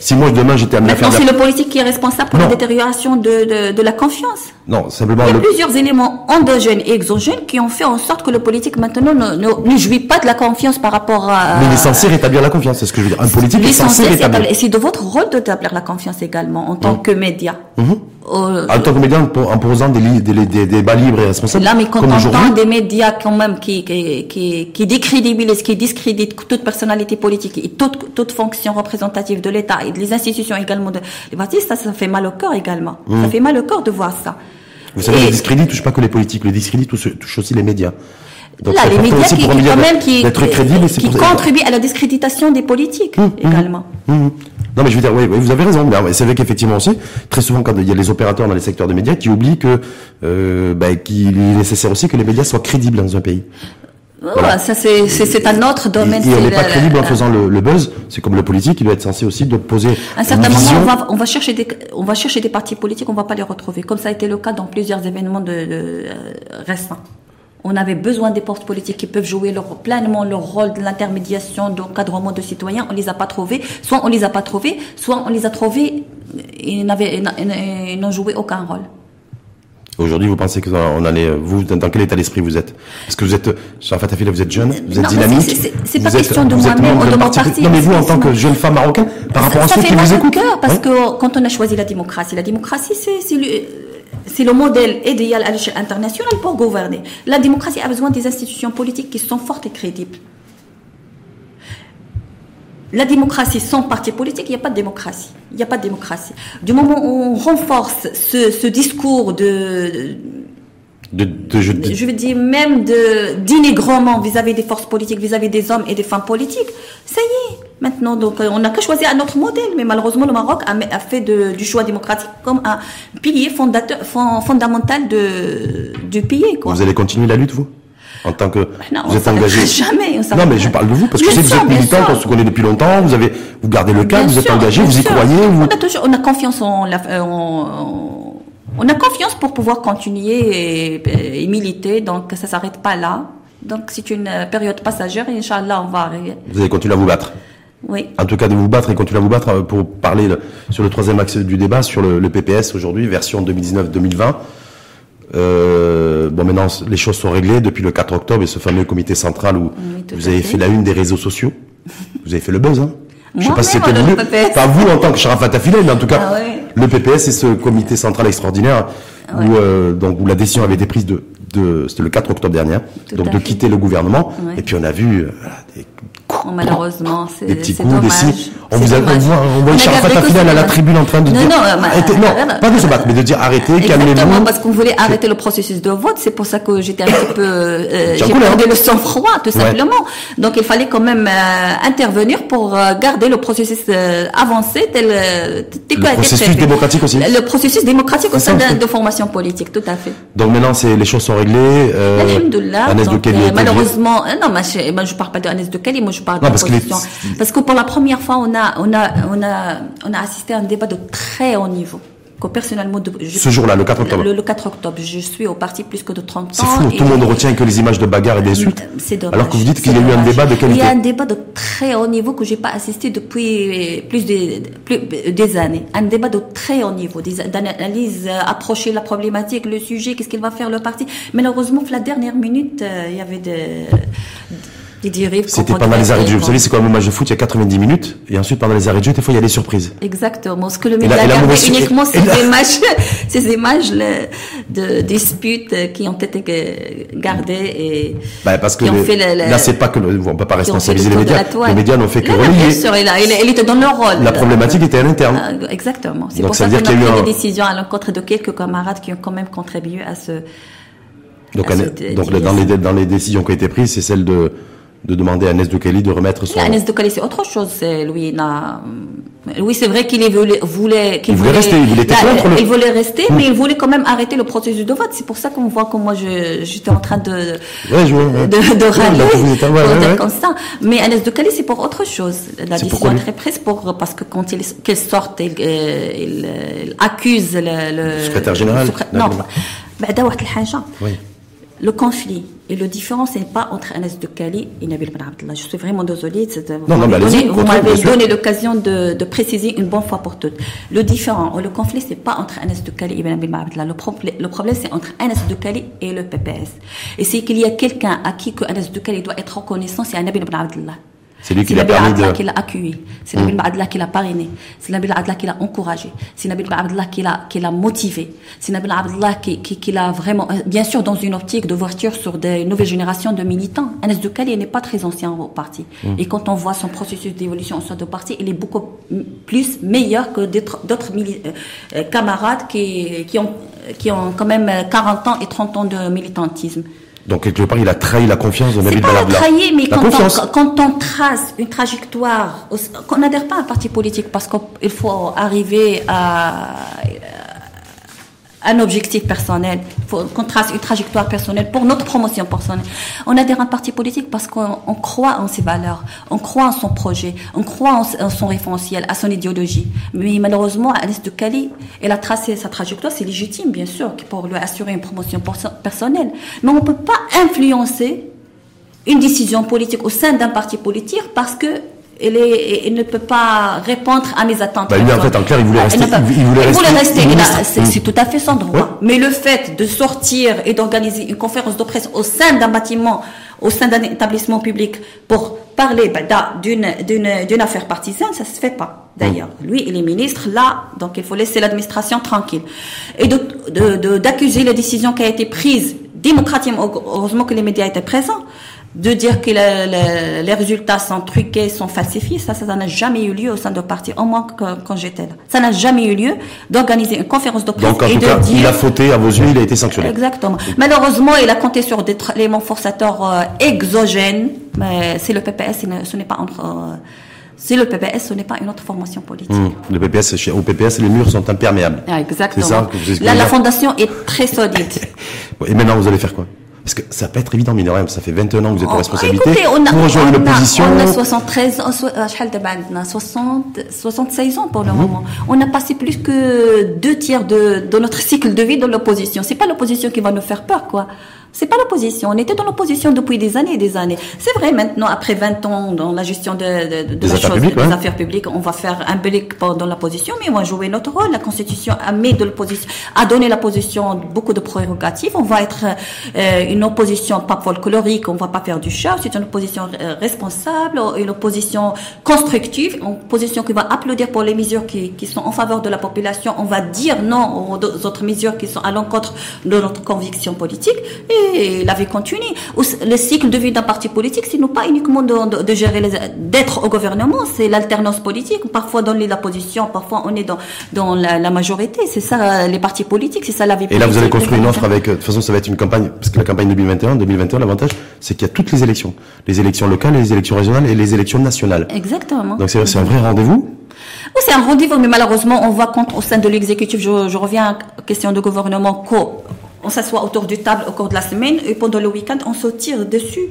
Si moi demain j'étais amené à faire. c'est le politique qui est responsable pour la détérioration de, de, de, la confiance. Non, simplement. Il y a plusieurs éléments endogènes et exogènes qui ont fait en sorte que le politique maintenant ne, ne, jouit pas de la confiance par rapport à. Mais il est censé rétablir la confiance, c'est ce que je veux dire. Un politique est, censé rétablir. Et c'est de votre rôle de rétablir la confiance également en tant mmh. que média. Mmh. En tant que média, en posant des, des, des, débats libres et responsables. Là, mais quand on entend des médias quand même qui, qui, qui, qui décrédibilisent, qui discréditent toute personnalité politique et toute, toute fonction représentative de l'État et des institutions également de les partis, ça, ça fait mal au cœur également. Ça mmh. fait mal au cœur de voir ça. Vous savez, le discrédit touche pas que les politiques, le discrédit touche, aussi les médias. Donc, Là, les médias qui, quand même, qui, qui contribuent à la discréditation des politiques mmh, également. Non, mais je veux dire, oui, vous avez raison. C'est vrai qu'effectivement aussi, très souvent, quand il y a les opérateurs dans les secteurs des médias qui oublient que euh, bah, qu'il est nécessaire aussi que les médias soient crédibles dans un pays. Voilà. Ça c'est un autre domaine. Et, on n'est pas crédible en faisant le, le buzz. C'est comme le politique, il doit être censé aussi de poser. À un certain moment, on va, on va chercher des on va chercher des partis politiques, on va pas les retrouver. Comme ça a été le cas dans plusieurs événements de, de euh, récents. On avait besoin des postes politiques qui peuvent jouer leur, pleinement leur rôle de l'intermédiation, d'encadrement de citoyens. On les a pas trouvés. Soit on les a pas trouvés, soit on les a trouvés et n'ont joué aucun rôle. Aujourd'hui, vous pensez que on allait, vous, dans quel état d'esprit vous êtes? Est-ce que vous êtes, Sharafat Afila, vous êtes jeune, vous êtes Non, dynamique c'est pas êtes- question de moi-même ou de mon parti. Non, mais vous, en tant que jeune femme marocaine, par rapport à ça ceux fait qui mal vous au écoutent. cœur parce que quand on a choisi la démocratie, la démocratie c'est c'est le, modèle idéal à l'échelle internationale pour gouverner. La démocratie a besoin des institutions politiques qui sont fortes et crédibles. La démocratie sans parti politique, il n'y a pas de démocratie. Il n'y a pas de démocratie. Du moment où on renforce ce, ce discours de, De, de, je- de- je veux dire même de dénigrement vis-à-vis des forces politiques, vis-à-vis des hommes et des femmes politiques, ça y est. Maintenant, donc, euh, on n'a qu'à choisir un autre modèle, mais malheureusement, le Maroc a, fait de- du choix démocratique comme un pilier fondateur, fond- fondamental de, du pays, quoi. vous allez continuer la lutte, vous? En tant que, Non, vous on êtes engagé. jamais, on Non, mais je parle de vous parce que vous êtes bien militante, sûr. on se connaît depuis longtemps, vous avez, vous gardez le cap, vous êtes engagé, vous y sûr. croyez, vous. On a toujours, on a confiance en la, euh, en- on a confiance pour pouvoir continuer et, et militer, donc ça s'arrête pas là. Donc c'est une euh, période passagère et Inch'Allah, on va arriver. Vous allez continuer à vous battre. Oui. En tout cas, de vous battre et continuer à vous battre euh, pour parler le- sur le troisième axe du débat, sur le, le PPS aujourd'hui, version 2019-2020. Euh, bon, maintenant, les choses sont réglées depuis le 4 octobre et ce fameux comité central où Oui, vous avez fait. fait la une des réseaux sociaux. Vous avez fait le buzz, hein Je sais pas si c'était. PPS. Pas vous en tant que Sharafat Affilé, mais en tout cas, Ah ouais. le PPS c'est ce comité central extraordinaire où, euh, donc, où la décision avait été prise de, de c'était le 4 octobre dernier, Tout donc de fait. quitter le gouvernement. Ouais. Et puis on a vu euh, des Bon, malheureusement, c'est des petits coups, des dommage. signes. On vous a, on dommage. voit, on voit Affilé ce à la dommage. tribune en train de Non, dire, non, euh, arrêtez, euh, non, pas de se battre, mais de dire arrêtez, Exactement, calmez-vous. parce qu'on voulait arrêter le processus de vote. C'est pour ça que j'étais un petit peu, euh, J'ai perdu le sang-froid, tout Ouais. simplement. Donc il fallait quand même euh, intervenir pour euh, garder le processus euh, avancé tel, tel Le processus démocratique aussi. Le processus démocratique au sein de, de formation politique, tout à fait. Donc maintenant, c'est les choses sont réglées. Euh, Alhamdulillah. Agnès de Donc, Kelly a été virée. malheureusement, non, mais je, je parle pas de Agnès de Kelly, moi je parle de Non, que les- position. Parce que pour la première fois, on a, on a, on a, on a assisté à un débat de très haut niveau. Que personnellement, de- je- Ce jour-là, le 4 octobre. Le, le 4 octobre, je suis au parti plus que de 30 ans. C'est fou, et- tout le monde retient que les images de bagarres et d'insultes. C'est dommage. Alors que vous dites qu'il y a eu un débat de Il qualité. y a un débat de très haut niveau que j'ai pas assisté depuis plus des, plus des années. Un débat de très haut niveau, d'analyse, euh, approcher la problématique, le sujet, qu'est-ce qu'il va faire le parti. Malheureusement, la dernière minute, euh, il y avait des, des dérives. C'était pendant les arrêts de jeu. Vous savez, c'est comme le match de foot, il y a 90 minutes. Et ensuite, pendant les arrêts de jeu, des fois, il y a des surprises. Exactement. Ce que le Et média la- et la a uniquement, et ces la- images, ces images de disputes euh, qui ont été euh, gardées et Bah, parce que qui ont fait le- là, c'est pas que le, on peut pas responsabiliser le les médias. la. Les médias n'ont fait que Bien relayer. sûr, il, il était dans leur rôle. La problématique était à l'interne. Ah, Exactement. C'est Donc, pour ça ça, qu'il y a eu des un- décisions à l'encontre de quelques camarades qui ont quand même contribué à ce. Donc, à division. dans les, dans les décisions qui ont été prises, c'est celle de, de demander à Agnès de Kelly de remettre son. Et Agnès de Calais, c'est autre chose. C'est Louis. il a- Louis, c'est vrai qu'il voulait, voulait, qu'il Il voulait rester, il voulait être Là, contre le- il voulait rester, Oui. mais il voulait quand même arrêter le processus de vote. C'est pour ça qu'on voit que moi, je, j'étais en train de, Ouais, je vois, ouais. de, de Ouais, râler, donc vous êtes- ouais, pour ouais, dire ouais. comme ça. Mais Agnès de Calais, c'est pour autre chose. La C'est décision pourquoi est lui très prise pour, parce que quand il, qu'elle sorte, il, euh, il, euh, il accuse le, le secrétaire général. le secré- Non, D'accord. بعد واحد الحاجة. le conflit et le différence n'est pas entre Anas de Kali et Nabil Ben Abdallah. Je suis vraiment désolée. Non, donné, vous m'avez donné l'occasion de, de préciser une bonne fois pour toutes. Le différent, ou le conflit, c'est pas entre Anas de Kali et Nabil Ben Abdallah. Le, problème- le problème, c'est entre Anas de Kali et le PPS. Et c'est qu'il y a quelqu'un à qui que Anas de Kali doit être reconnaissant, c'est Nabil Ben Abdallah. C'est lui qui l'a permis de- qui l'a accueilli. C'est Nabil Abdallah qui l'a parrainé. C'est Nabil Abdallah qui l'a encouragé. C'est Nabil Abdallah qui l'a, qui l'a motivé. C'est Nabil Abdallah qui, qui, qui l'a vraiment, euh, bien sûr, dans une optique d'ouverture sur des nouvelles générations de militants. Anas de Kali n'est pas très ancien au parti. Et quand on voit son processus d'évolution au sein de parti, il est beaucoup plus meilleur que d'autres, euh, euh, camarades qui, qui ont, qui ont quand même euh, 40 ans et 30 ans de militantisme. Donc, quelque part, il a trahi la confiance de Nabil pas la Belabla. trahir, mais La quand confiance. on, quand on trace une trajectoire, qu'on n'adhère pas à un parti politique parce qu'il faut arriver à un objectif personnel, qu'on trace une trajectoire personnelle pour notre promotion personnelle. On adhère à un parti politique parce qu'on on croit en ses valeurs, on croit en son projet, on croit en, son référentiel, à son idéologie. Mais malheureusement, Alice de Cali, elle a tracé sa trajectoire, c'est légitime, bien sûr, pour lui assurer une promotion perso- personnelle. Mais on ne peut pas influencer une décision politique au sein d'un parti politique parce que il, est, il ne peut pas répondre à mes attentes. Bah, lui, en fait, en clair, il voulait rester. ne il voulait il voulait rester. C'est Mm. tout à fait son droit. Ouais. Mais le fait de sortir et d'organiser une conférence de presse au sein d'un bâtiment, au sein d'un établissement public, pour parler d'un- d'une d'une d'une affaire partisane, ça se fait pas. D'ailleurs, lui, il est ministre là, donc il faut laisser l'administration tranquille. Et de- de- de- d'accuser la décision qui a été prise démocratiquement, heureusement que les médias étaient présents, de dire que le- le- les résultats sont truqués, sont falsifiés, ça, ça n'a jamais eu lieu au sein de parti, au moins que- quand j'étais là. Ça n'a jamais eu lieu d'organiser une conférence de presse Donc, en et tout de cas, dire... il a fauté à vos yeux, il a été sanctionné. Exactement. Malheureusement, il a compté sur des éléments forçateurs euh, exogènes, mais c'est le PPS, ce n'est pas entre... euh, c'est le PPS, ce n'est pas une autre formation politique. Mm. Le PPS, au PPS, les murs sont imperméables. Ah, exactement. C'est ça que vous Là, la fondation est très solide. Et maintenant, vous allez faire quoi? Parce que ça peut être évident, mais ça fait 21 ans que vous êtes en oh, responsabilité. Écoutez, on a, pour. On a 73 ans, 60, 76 euh, ans pour le mhm. moment. On a passé plus que deux tiers de, de notre cycle de vie dans l'opposition. C'est pas l'opposition qui va nous faire peur, quoi. C'est pas l'opposition. On était dans l'opposition depuis des années et des années. C'est vrai, maintenant, après 20 ans dans la gestion de, de, de Des la affaires chose, publiques, des affaires publiques, on va faire un break pendant l'opposition, mais on va jouer notre rôle. La Constitution a mis de l'opposition, a donné l'opposition beaucoup de prérogatives. On va être euh, une opposition pas folklorique, on va pas faire du chat. C'est une opposition euh, responsable, une opposition constructive, une opposition qui va applaudir pour les mesures qui, qui sont en faveur de la population. On va dire non aux aux autres mesures qui sont à l'encontre de notre conviction politique et la vie continue. Le cycle de vie d'un parti politique, c'est non pas uniquement de, de- de gérer d'être au gouvernement, c'est l'alternance politique. Parfois dans l'opposition, parfois on est dans, dans la, la majorité. C'est ça les partis politiques, c'est ça la vie Et politique. là, vous allez construire une offre avec, euh, de toute façon, ça va être une campagne, parce que la campagne 2021, 2021, l'avantage, c'est qu'il y a toutes les élections. Les élections locales, les élections régionales et les élections nationales. Exactement. Donc c'est un vrai rendez-vous. Oui, c'est un rendez-vous, mais malheureusement, on voit contre au sein de l'exécutif, je, je reviens à la question de gouvernement, qu'on s'assoit autour du table au cours de la semaine et pendant le week-end, on se tire dessus.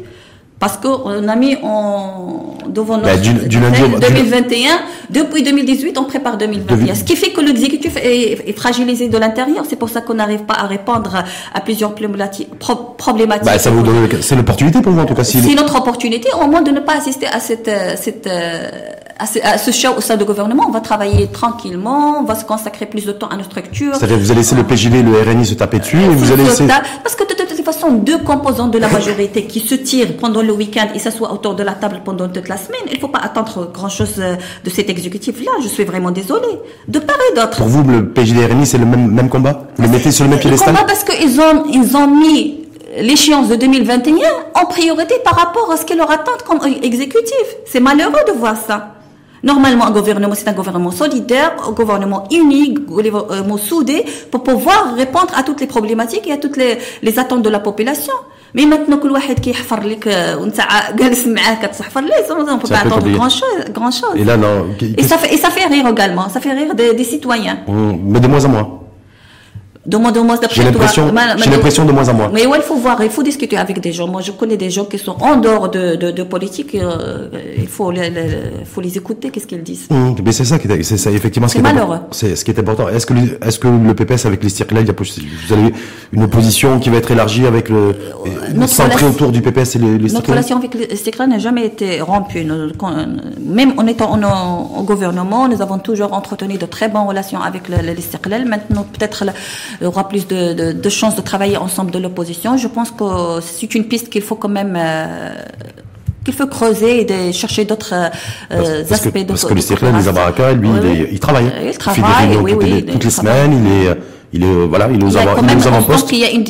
Parce qu'on a mis en, devant Bah, notre du- du lundi au- du- 2021, depuis 2018, on prépare 2021. Devi- Ce qui fait que l'exécutif est, est fragilisé de l'intérieur. C'est pour ça qu'on n'arrive pas à répondre à plusieurs problémati- pro- problématiques. Bah, ça vous donne, c'est l'opportunité pour vous, en tout cas. Si C'est notre opportunité, au moins de ne pas assister à cette, euh, cette, euh, à ce, à ce show au sein du gouvernement. On va travailler tranquillement, on va se consacrer plus de temps à nos structures. C'est-à-dire, vous allez laisser le PJD, le RNI se taper dessus, et vous allez laisser. Parce que de toute façon, deux composants de la majorité qui se tirent pendant le week-end et s'assoient autour de la table pendant toute la semaine, il ne faut pas attendre grand-chose euh, de cet exécutif-là. Je suis vraiment désolée. De part et d'autre. Pour vous, le PJD RNI, c'est le même, même combat? Vous le mettez sur le même Le piédestal? combat parce qu'ils ont, ils ont mis l'échéance de 2021 en priorité par rapport à ce qu'ils leur attendent comme exécutif. C'est malheureux de voir ça. Normalement, un gouvernement, c'est un gouvernement solidaire, un gouvernement uni, un gouvernement soudé pour pouvoir répondre à toutes les problématiques et à toutes les, les attentes de la population. Mais maintenant que الواحد كيحفر لك euh, وانت ع- جالس معاه كتحفر ليه on peut C'est pas un peu attendre compliqué. grand chose, grand chose. Et là, non. Et ça fait, et ça fait rire également, ça fait rire des, des citoyens. Hum, Mais de moins en moins. Demande-moi d'après toi. j'ai l'impression de moins en moins. Mais ouais, il faut voir, il faut discuter avec des gens. Moi, je connais des gens qui sont en dehors de, de, de politique. euh, il faut les, les- faut les écouter, qu'est-ce qu'ils disent. Hum, Mais c'est ça qui est, c'est ça effectivement ce qui est malheureux. C'est ce qui est important. Est-ce que le- est-ce que le PPS avec les circulaires, il y a vous avez une opposition qui va être élargie avec le notre centrée relation- autour du PPS et les, les Notre relation avec les n'a jamais été rompue. Nous- quand- Même en étant en- au gouvernement, nous avons toujours entretenu de très bonnes relations avec le, le, les Istiqlal. Maintenant, peut-être aura plus de, de, de chances de travailler ensemble de l'opposition. Je pense que c'est une piste qu'il faut quand même euh, qu'il faut creuser et de chercher d'autres euh, aspects que, parce que le de Circulaire, coopération. Lisa Baraka, lui, Oui, il, est- il travaille. Il fait des travaille, réunions oui, toutes, oui, les, il toutes les semaines. Il est, il est, voilà, il y a il on avant-postes. sent qu'il y a une,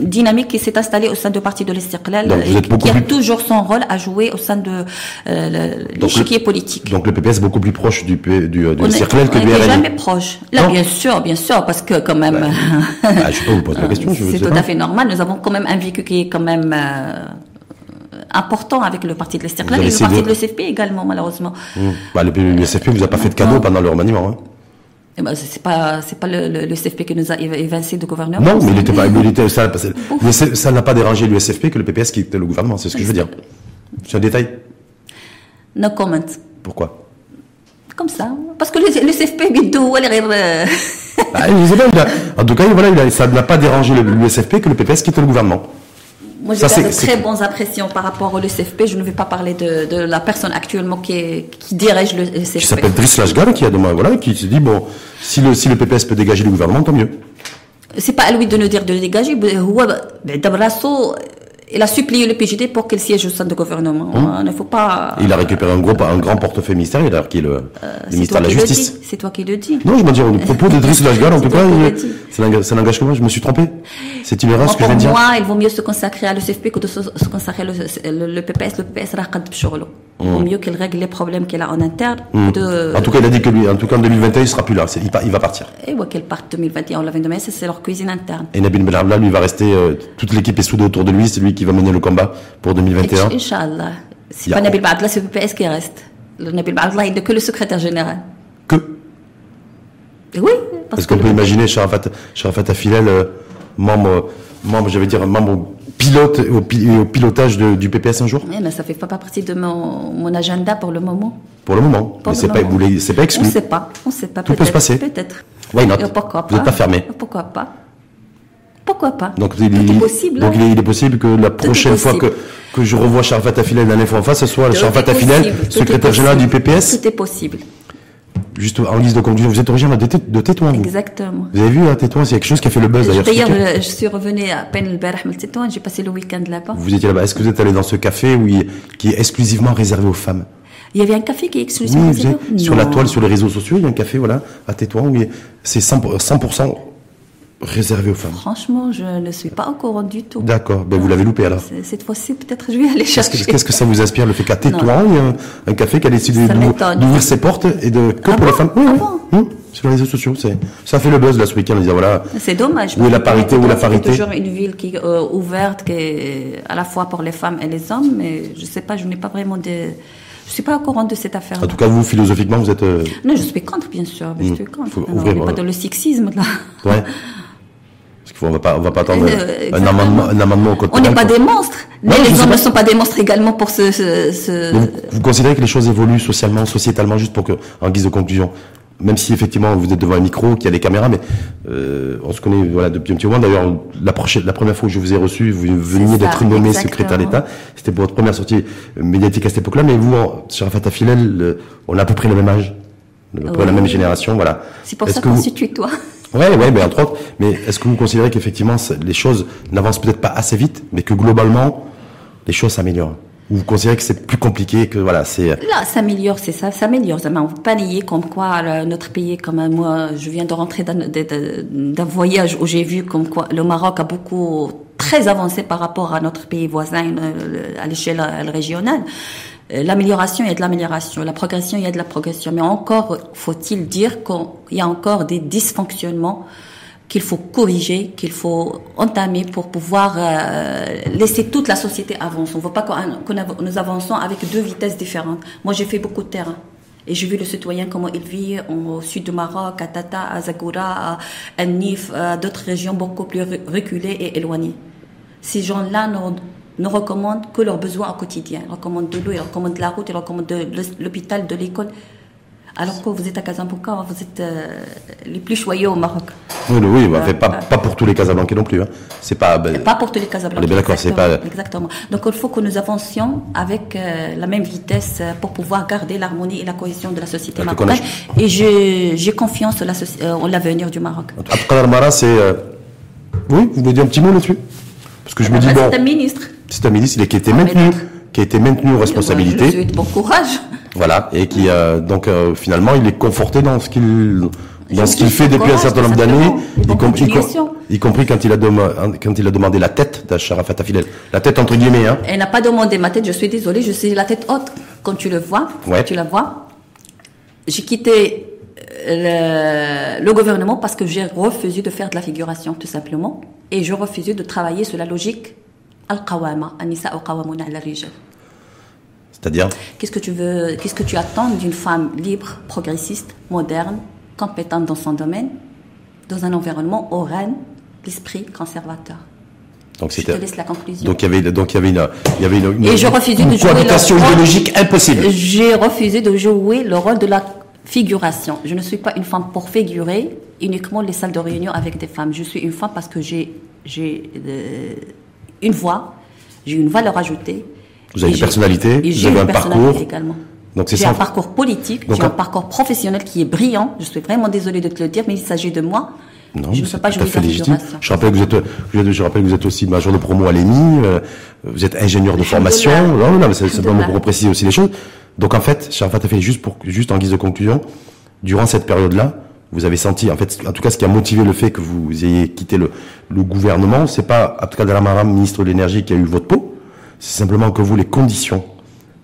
une dynamique qui s'est installée au sein du parti de l'Istiqlal et qui a toujours son rôle à jouer au sein de euh, l'échiquier politique. Donc le PPS est beaucoup plus proche du, P- du, du on est- Circulaire que on du n'est RNI. jamais proche. Là, Non. bien sûr, bien sûr, parce que quand même, Ah, je sais pas, vous posez la question, je c'est tout à fait normal. Nous avons quand même un vécu qui est quand même euh, important avec le parti de avez et le parti de- de l'ECFP également, malheureusement. Hum. Bah, le, le SFP vous a pas fait de cadeau pendant le remaniement. Hein. Eh ben, c'est pas, c'est pas le, le, CFP qui nous a évincé de gouvernement. Non, hein, mais il était pas, il était, ça, ça n'a pas dérangé le CFP que le PPS qui était le gouvernement, c'est ce que je veux dire. C'est un détail. No comment. Pourquoi? Comme ça. Parce que le, le CFP, bidou, elle euh, ah, En tout cas, voilà, ça n'a pas dérangé le, le CFP que le PPS quitte le gouvernement. Moi, j'ai de très bonnes impressions par rapport au CFP. Je ne vais pas parler de, de la personne actuellement qui, qui dirige le CFP. Qui s'appelle Driss Lashgar, qui a demain, voilà, qui se dit, bon, si le, si le PPS peut dégager le gouvernement, tant mieux. C'est pas à lui de nous dire de le dégager. Il a supplié le PJD pour qu'il siège au sein du gouvernement. Hum. Il ne faut pas. Il a récupéré un gros, un grand portefeuille ministériel, alors qui est le, euh, ministère de la Justice. C'est toi qui le dis. Non, je me dis, au propos de Driss Lashgar, en tout cas, ça n'engage que moi. Je me suis trompé. C'est une erreur ce que je viens de dire. Pour moi, il vaut mieux se consacrer à l'ECFP que de se, consacrer au le, PPS. Le PPS, il vaut mieux qu'il règle les problèmes qu'il a en interne. Hum. De... En tout cas, il a dit que lui, en tout cas, en 2021, il sera plus là. Il, il va partir. Et ouais, qu'il parte 2021 ou 2022, c'est leur cuisine interne. Et Nabil Benabla, lui, va rester, euh, toute l'équipe est soudée autour de lui. C'est lui qui va mener le combat pour 2021 Inch'Allah. C'est pas Nabil Baadla, c'est le PPS qui reste. Le Nabil Baadla, il n'est que le secrétaire général. Que Oui. Parce, qu'on peut imaginer Sharafat, Sharafat Afilel, euh, membre, membre, j'allais dire, membre pilote au, au pilotage du PPS un jour? Oui, mais ça fait pas partie de mon, mon agenda pour le moment. Pour le moment. mais c'est pas, c'est pas exclu. On ne sait pas. On sait pas. Tout peut se passer. Peut-être. Why not? Pourquoi pas Vous n'êtes pas fermé. Pourquoi pas pourquoi pas? Donc, il, est possible. Donc, il est, possible que la prochaine fois que, que je revois Charfat Afilel l'année face, ce soit Charfat Afilel, secrétaire général du PPS. C'était possible. Juste en guise de conclusion, vous êtes originaire de, de Tétouan Exactement. Vous avez vu à Tétouan, c'est quelque chose qui a fait le buzz d'ailleurs. D'ailleurs, je suis revenue à peine le Tétouan, j'ai passé le week-end là-bas. Vous étiez là-bas. Est-ce que vous êtes allé dans ce café où qui est exclusivement réservé aux femmes? Il y avait un café qui est exclusivement réservé aux Sur la toile, sur les réseaux sociaux, il y a un café, voilà, à Tétouan, où c'est 100%, 100 réservé aux femmes Franchement, je ne suis pas au courant du tout. D'accord, ben vous l'avez loupé alors. Cette fois-ci, peut-être je vais aller chercher. Qu'est-ce que ça vous inspire le fait qu'à Tétouan, il y a un, café qui a décidé d'ouvrir ses portes et de que ah pour les femmes? Oui, ah oui. sur les réseaux sociaux, c'est ça fait le buzz là ce week-end. voilà. C'est dommage. Où est la parité, où la parité. C'est toujours une ville qui est euh, ouverte, qui est à la fois pour les femmes et les hommes, mais je sais pas, je n'ai pas vraiment de je suis pas au courant de cette affaire. En tout cas, vous, philosophiquement, vous êtes. Euh, non, je suis contre, bien sûr. Je hmm. suis contre. on n'est pas dans le sexisme, là. Ouais. On va pas, on va pas attendre euh, un, amendement, un amendement au code On n'est pas des monstres. Mais les hommes ne sont pas des monstres également pour ce. ce, Vous, considérez que les choses évoluent socialement, sociétalement, juste pour que, en guise de conclusion, même si effectivement vous êtes devant un micro, qu'il y a des caméras, mais euh, on se connaît voilà depuis un petit moment. D'ailleurs, la, la première fois que je vous ai reçu, vous veniez d'être nommé secrétaire d'État. C'était pour votre première sortie médiatique à cette époque-là. Mais vous, Sharafat Afilel, on a à peu près le même âge, à peu près la même génération, voilà. C'est pour ça qu'on se tutoie. Ouais, ouais, mais entre autres. Mais est-ce que vous considérez qu'effectivement les choses n'avancent peut-être pas assez vite, mais que globalement les choses s'améliorent? Ou vous considérez que c'est plus compliqué, que voilà, c'est euh, là, s'améliore, c'est ça, s'améliore. Ne peut pas nier comme quoi notre pays, comme moi, je viens de rentrer d'un voyage où j'ai vu comme quoi le Maroc a beaucoup très avancé par rapport à notre pays voisin euh, à l'échelle régionale. Euh, l'amélioration, il y a de l'amélioration. La progression, il y a de la progression. Mais encore faut-il dire qu'il y a encore des dysfonctionnements qu'il faut corriger, qu'il faut entamer pour pouvoir euh, laisser toute la société avancer. On ne veut pas que nous avançons avec deux vitesses différentes. Moi, j'ai fait beaucoup de terrain. Et j'ai vu le citoyen comment il vit au sud du Maroc, à Tata, à Zagoura, à Nif, à d'autres régions beaucoup plus reculées et éloignées. Ces gens-là ne recommandent que leurs besoins au quotidien. Ils recommandent de l'eau, ils recommandent de la route, ils recommandent l'hôpital, de l'école. Alors que vous êtes à Casablanca, vous êtes euh, les plus choyés au Maroc. Oui, oui, bah, pas, pas, pour tous les Casablancais non plus. Hein. C'est pas. Ben, pas pour tous les Casablancais. d'accord, c'est pas. Exactement. Donc il faut que nous avancions avec euh, la même vitesse euh, pour pouvoir garder l'harmonie et la cohésion de la société marocaine. Et j'ai confiance en l'avenir du Maroc. Abdelkader Mara, c'est. Oui, vous voulez dire un petit mot là-dessus? Parce que je me dis bon. C'est un ministre. C'est un ministre, il a, qui a été maintenu, qui a été maintenu aux responsabilités. Je bon courage. Voilà, et qui euh, donc euh, finalement il est conforté dans ce qu'il dans ce qu'il fait depuis un certain nombre d'années, y, compris, y compris quand il a demandé quand il a demandé la tête d'Asharafat Afilel, la tête entre guillemets. Hein. Elle n'a pas demandé ma tête. Je suis désolée, je suis la tête haute. Quand tu le vois, tu la vois. J'ai quitté euh, le, le, gouvernement parce que j'ai refusé de faire de la figuration tout simplement, et je refusais de travailler sur la logique al-qawama, an-nisa qawamuna al-rijal. C'est-à-dire Qu'est-ce que tu veux, qu'est-ce que tu attends d'une femme libre, progressiste, moderne, compétente dans son domaine, dans un environnement au règne l'esprit conservateur? Donc je te laisse la conclusion. Donc il y avait donc il y avait une il y avait une, Et je refusais de jouer le idéologique impossible. J'ai refusé de jouer le rôle de la figuration. Je ne suis pas une femme pour figurer uniquement les salles de réunion avec des femmes. Je suis une femme parce que j'ai j'ai euh, une voix, J'ai une valeur ajoutée. Vous avez une personnalité, et vous j'ai avez une un parcours. également. Donc c'est J'ai un parcours politique, j'ai un parcours professionnel qui est brillant. Je suis vraiment désolée de te le dire, mais il s'agit de moi. Non, je ne peux pas tout à fait légitime. Je rappelle que vous êtes, je rappelle que vous êtes aussi major de promo à l'EMI, euh, vous êtes ingénieur de formation. Non, non, mais c'est simplement pour préciser aussi les choses. Donc en fait, Sharafat Afili, juste pour, juste en guise de conclusion, durant cette période-là, vous avez senti, en fait, en tout cas, ce qui a motivé le fait que vous ayez quitté le, le gouvernement, c'est pas Abdelkader ministre de l'énergie, qui a eu votre peau. C'est simplement que vous, les conditions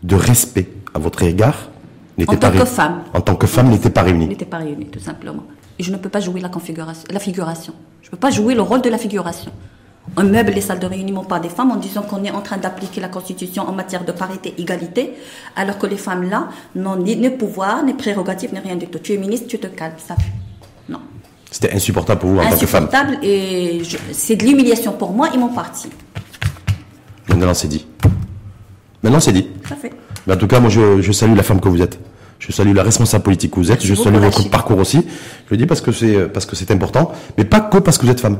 de respect à votre égard n'étaient En pas tant que femme. En tant que femme, n'étaient pas réunies. n'était pas réunis, tout simplement. Et je ne peux pas jouer la configuration, la figuration. Je ne peux pas jouer le rôle de la figuration. On meuble les salles de réunion par des femmes en disant qu'on est en train d'appliquer la Constitution en matière de parité, égalité, alors que les femmes là n'ont ni, ni pouvoir, ni prérogatives, ni rien du tout. Tu es ministre, tu te calmes, ça. Non. C'était insupportable pour vous en tant que femme. Insupportable et je- c'est de l'humiliation pour moi et mon parti. Maintenant, c'est dit. Maintenant, c'est dit. Ça fait. Mais en tout cas, moi, je, je salue la femme que vous êtes. Je salue la responsable politique que vous êtes. Merci je salue votre parcours aussi. Je le dis parce que c'est parce que c'est important, mais pas que parce que vous êtes femme.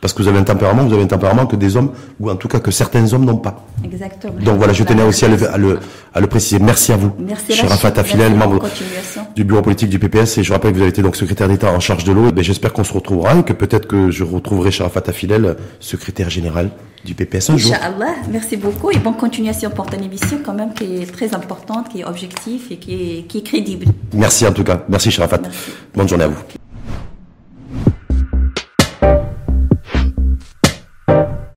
Parce que vous avez un tempérament, vous avez un tempérament que des hommes, ou en tout cas que certains hommes n'ont pas. Exactement. Donc voilà, je tenais aussi à le, à le, à le préciser. Merci à vous. Merci, Cher. Rafat Afilel, membre du bureau politique du PPS. Et je rappelle que vous avez été donc secrétaire d'État en charge de l'eau. Ben, J'espère qu'on se retrouvera et que peut-être que je retrouverai Sharafat Afilel, secrétaire général du PPS un jour. Inch'Allah, merci beaucoup et bonne continuation pour ton émission quand même qui est très importante, qui est objective et qui est, qui est crédible. Merci en tout cas. Merci. Merci. Bonne journée à vous.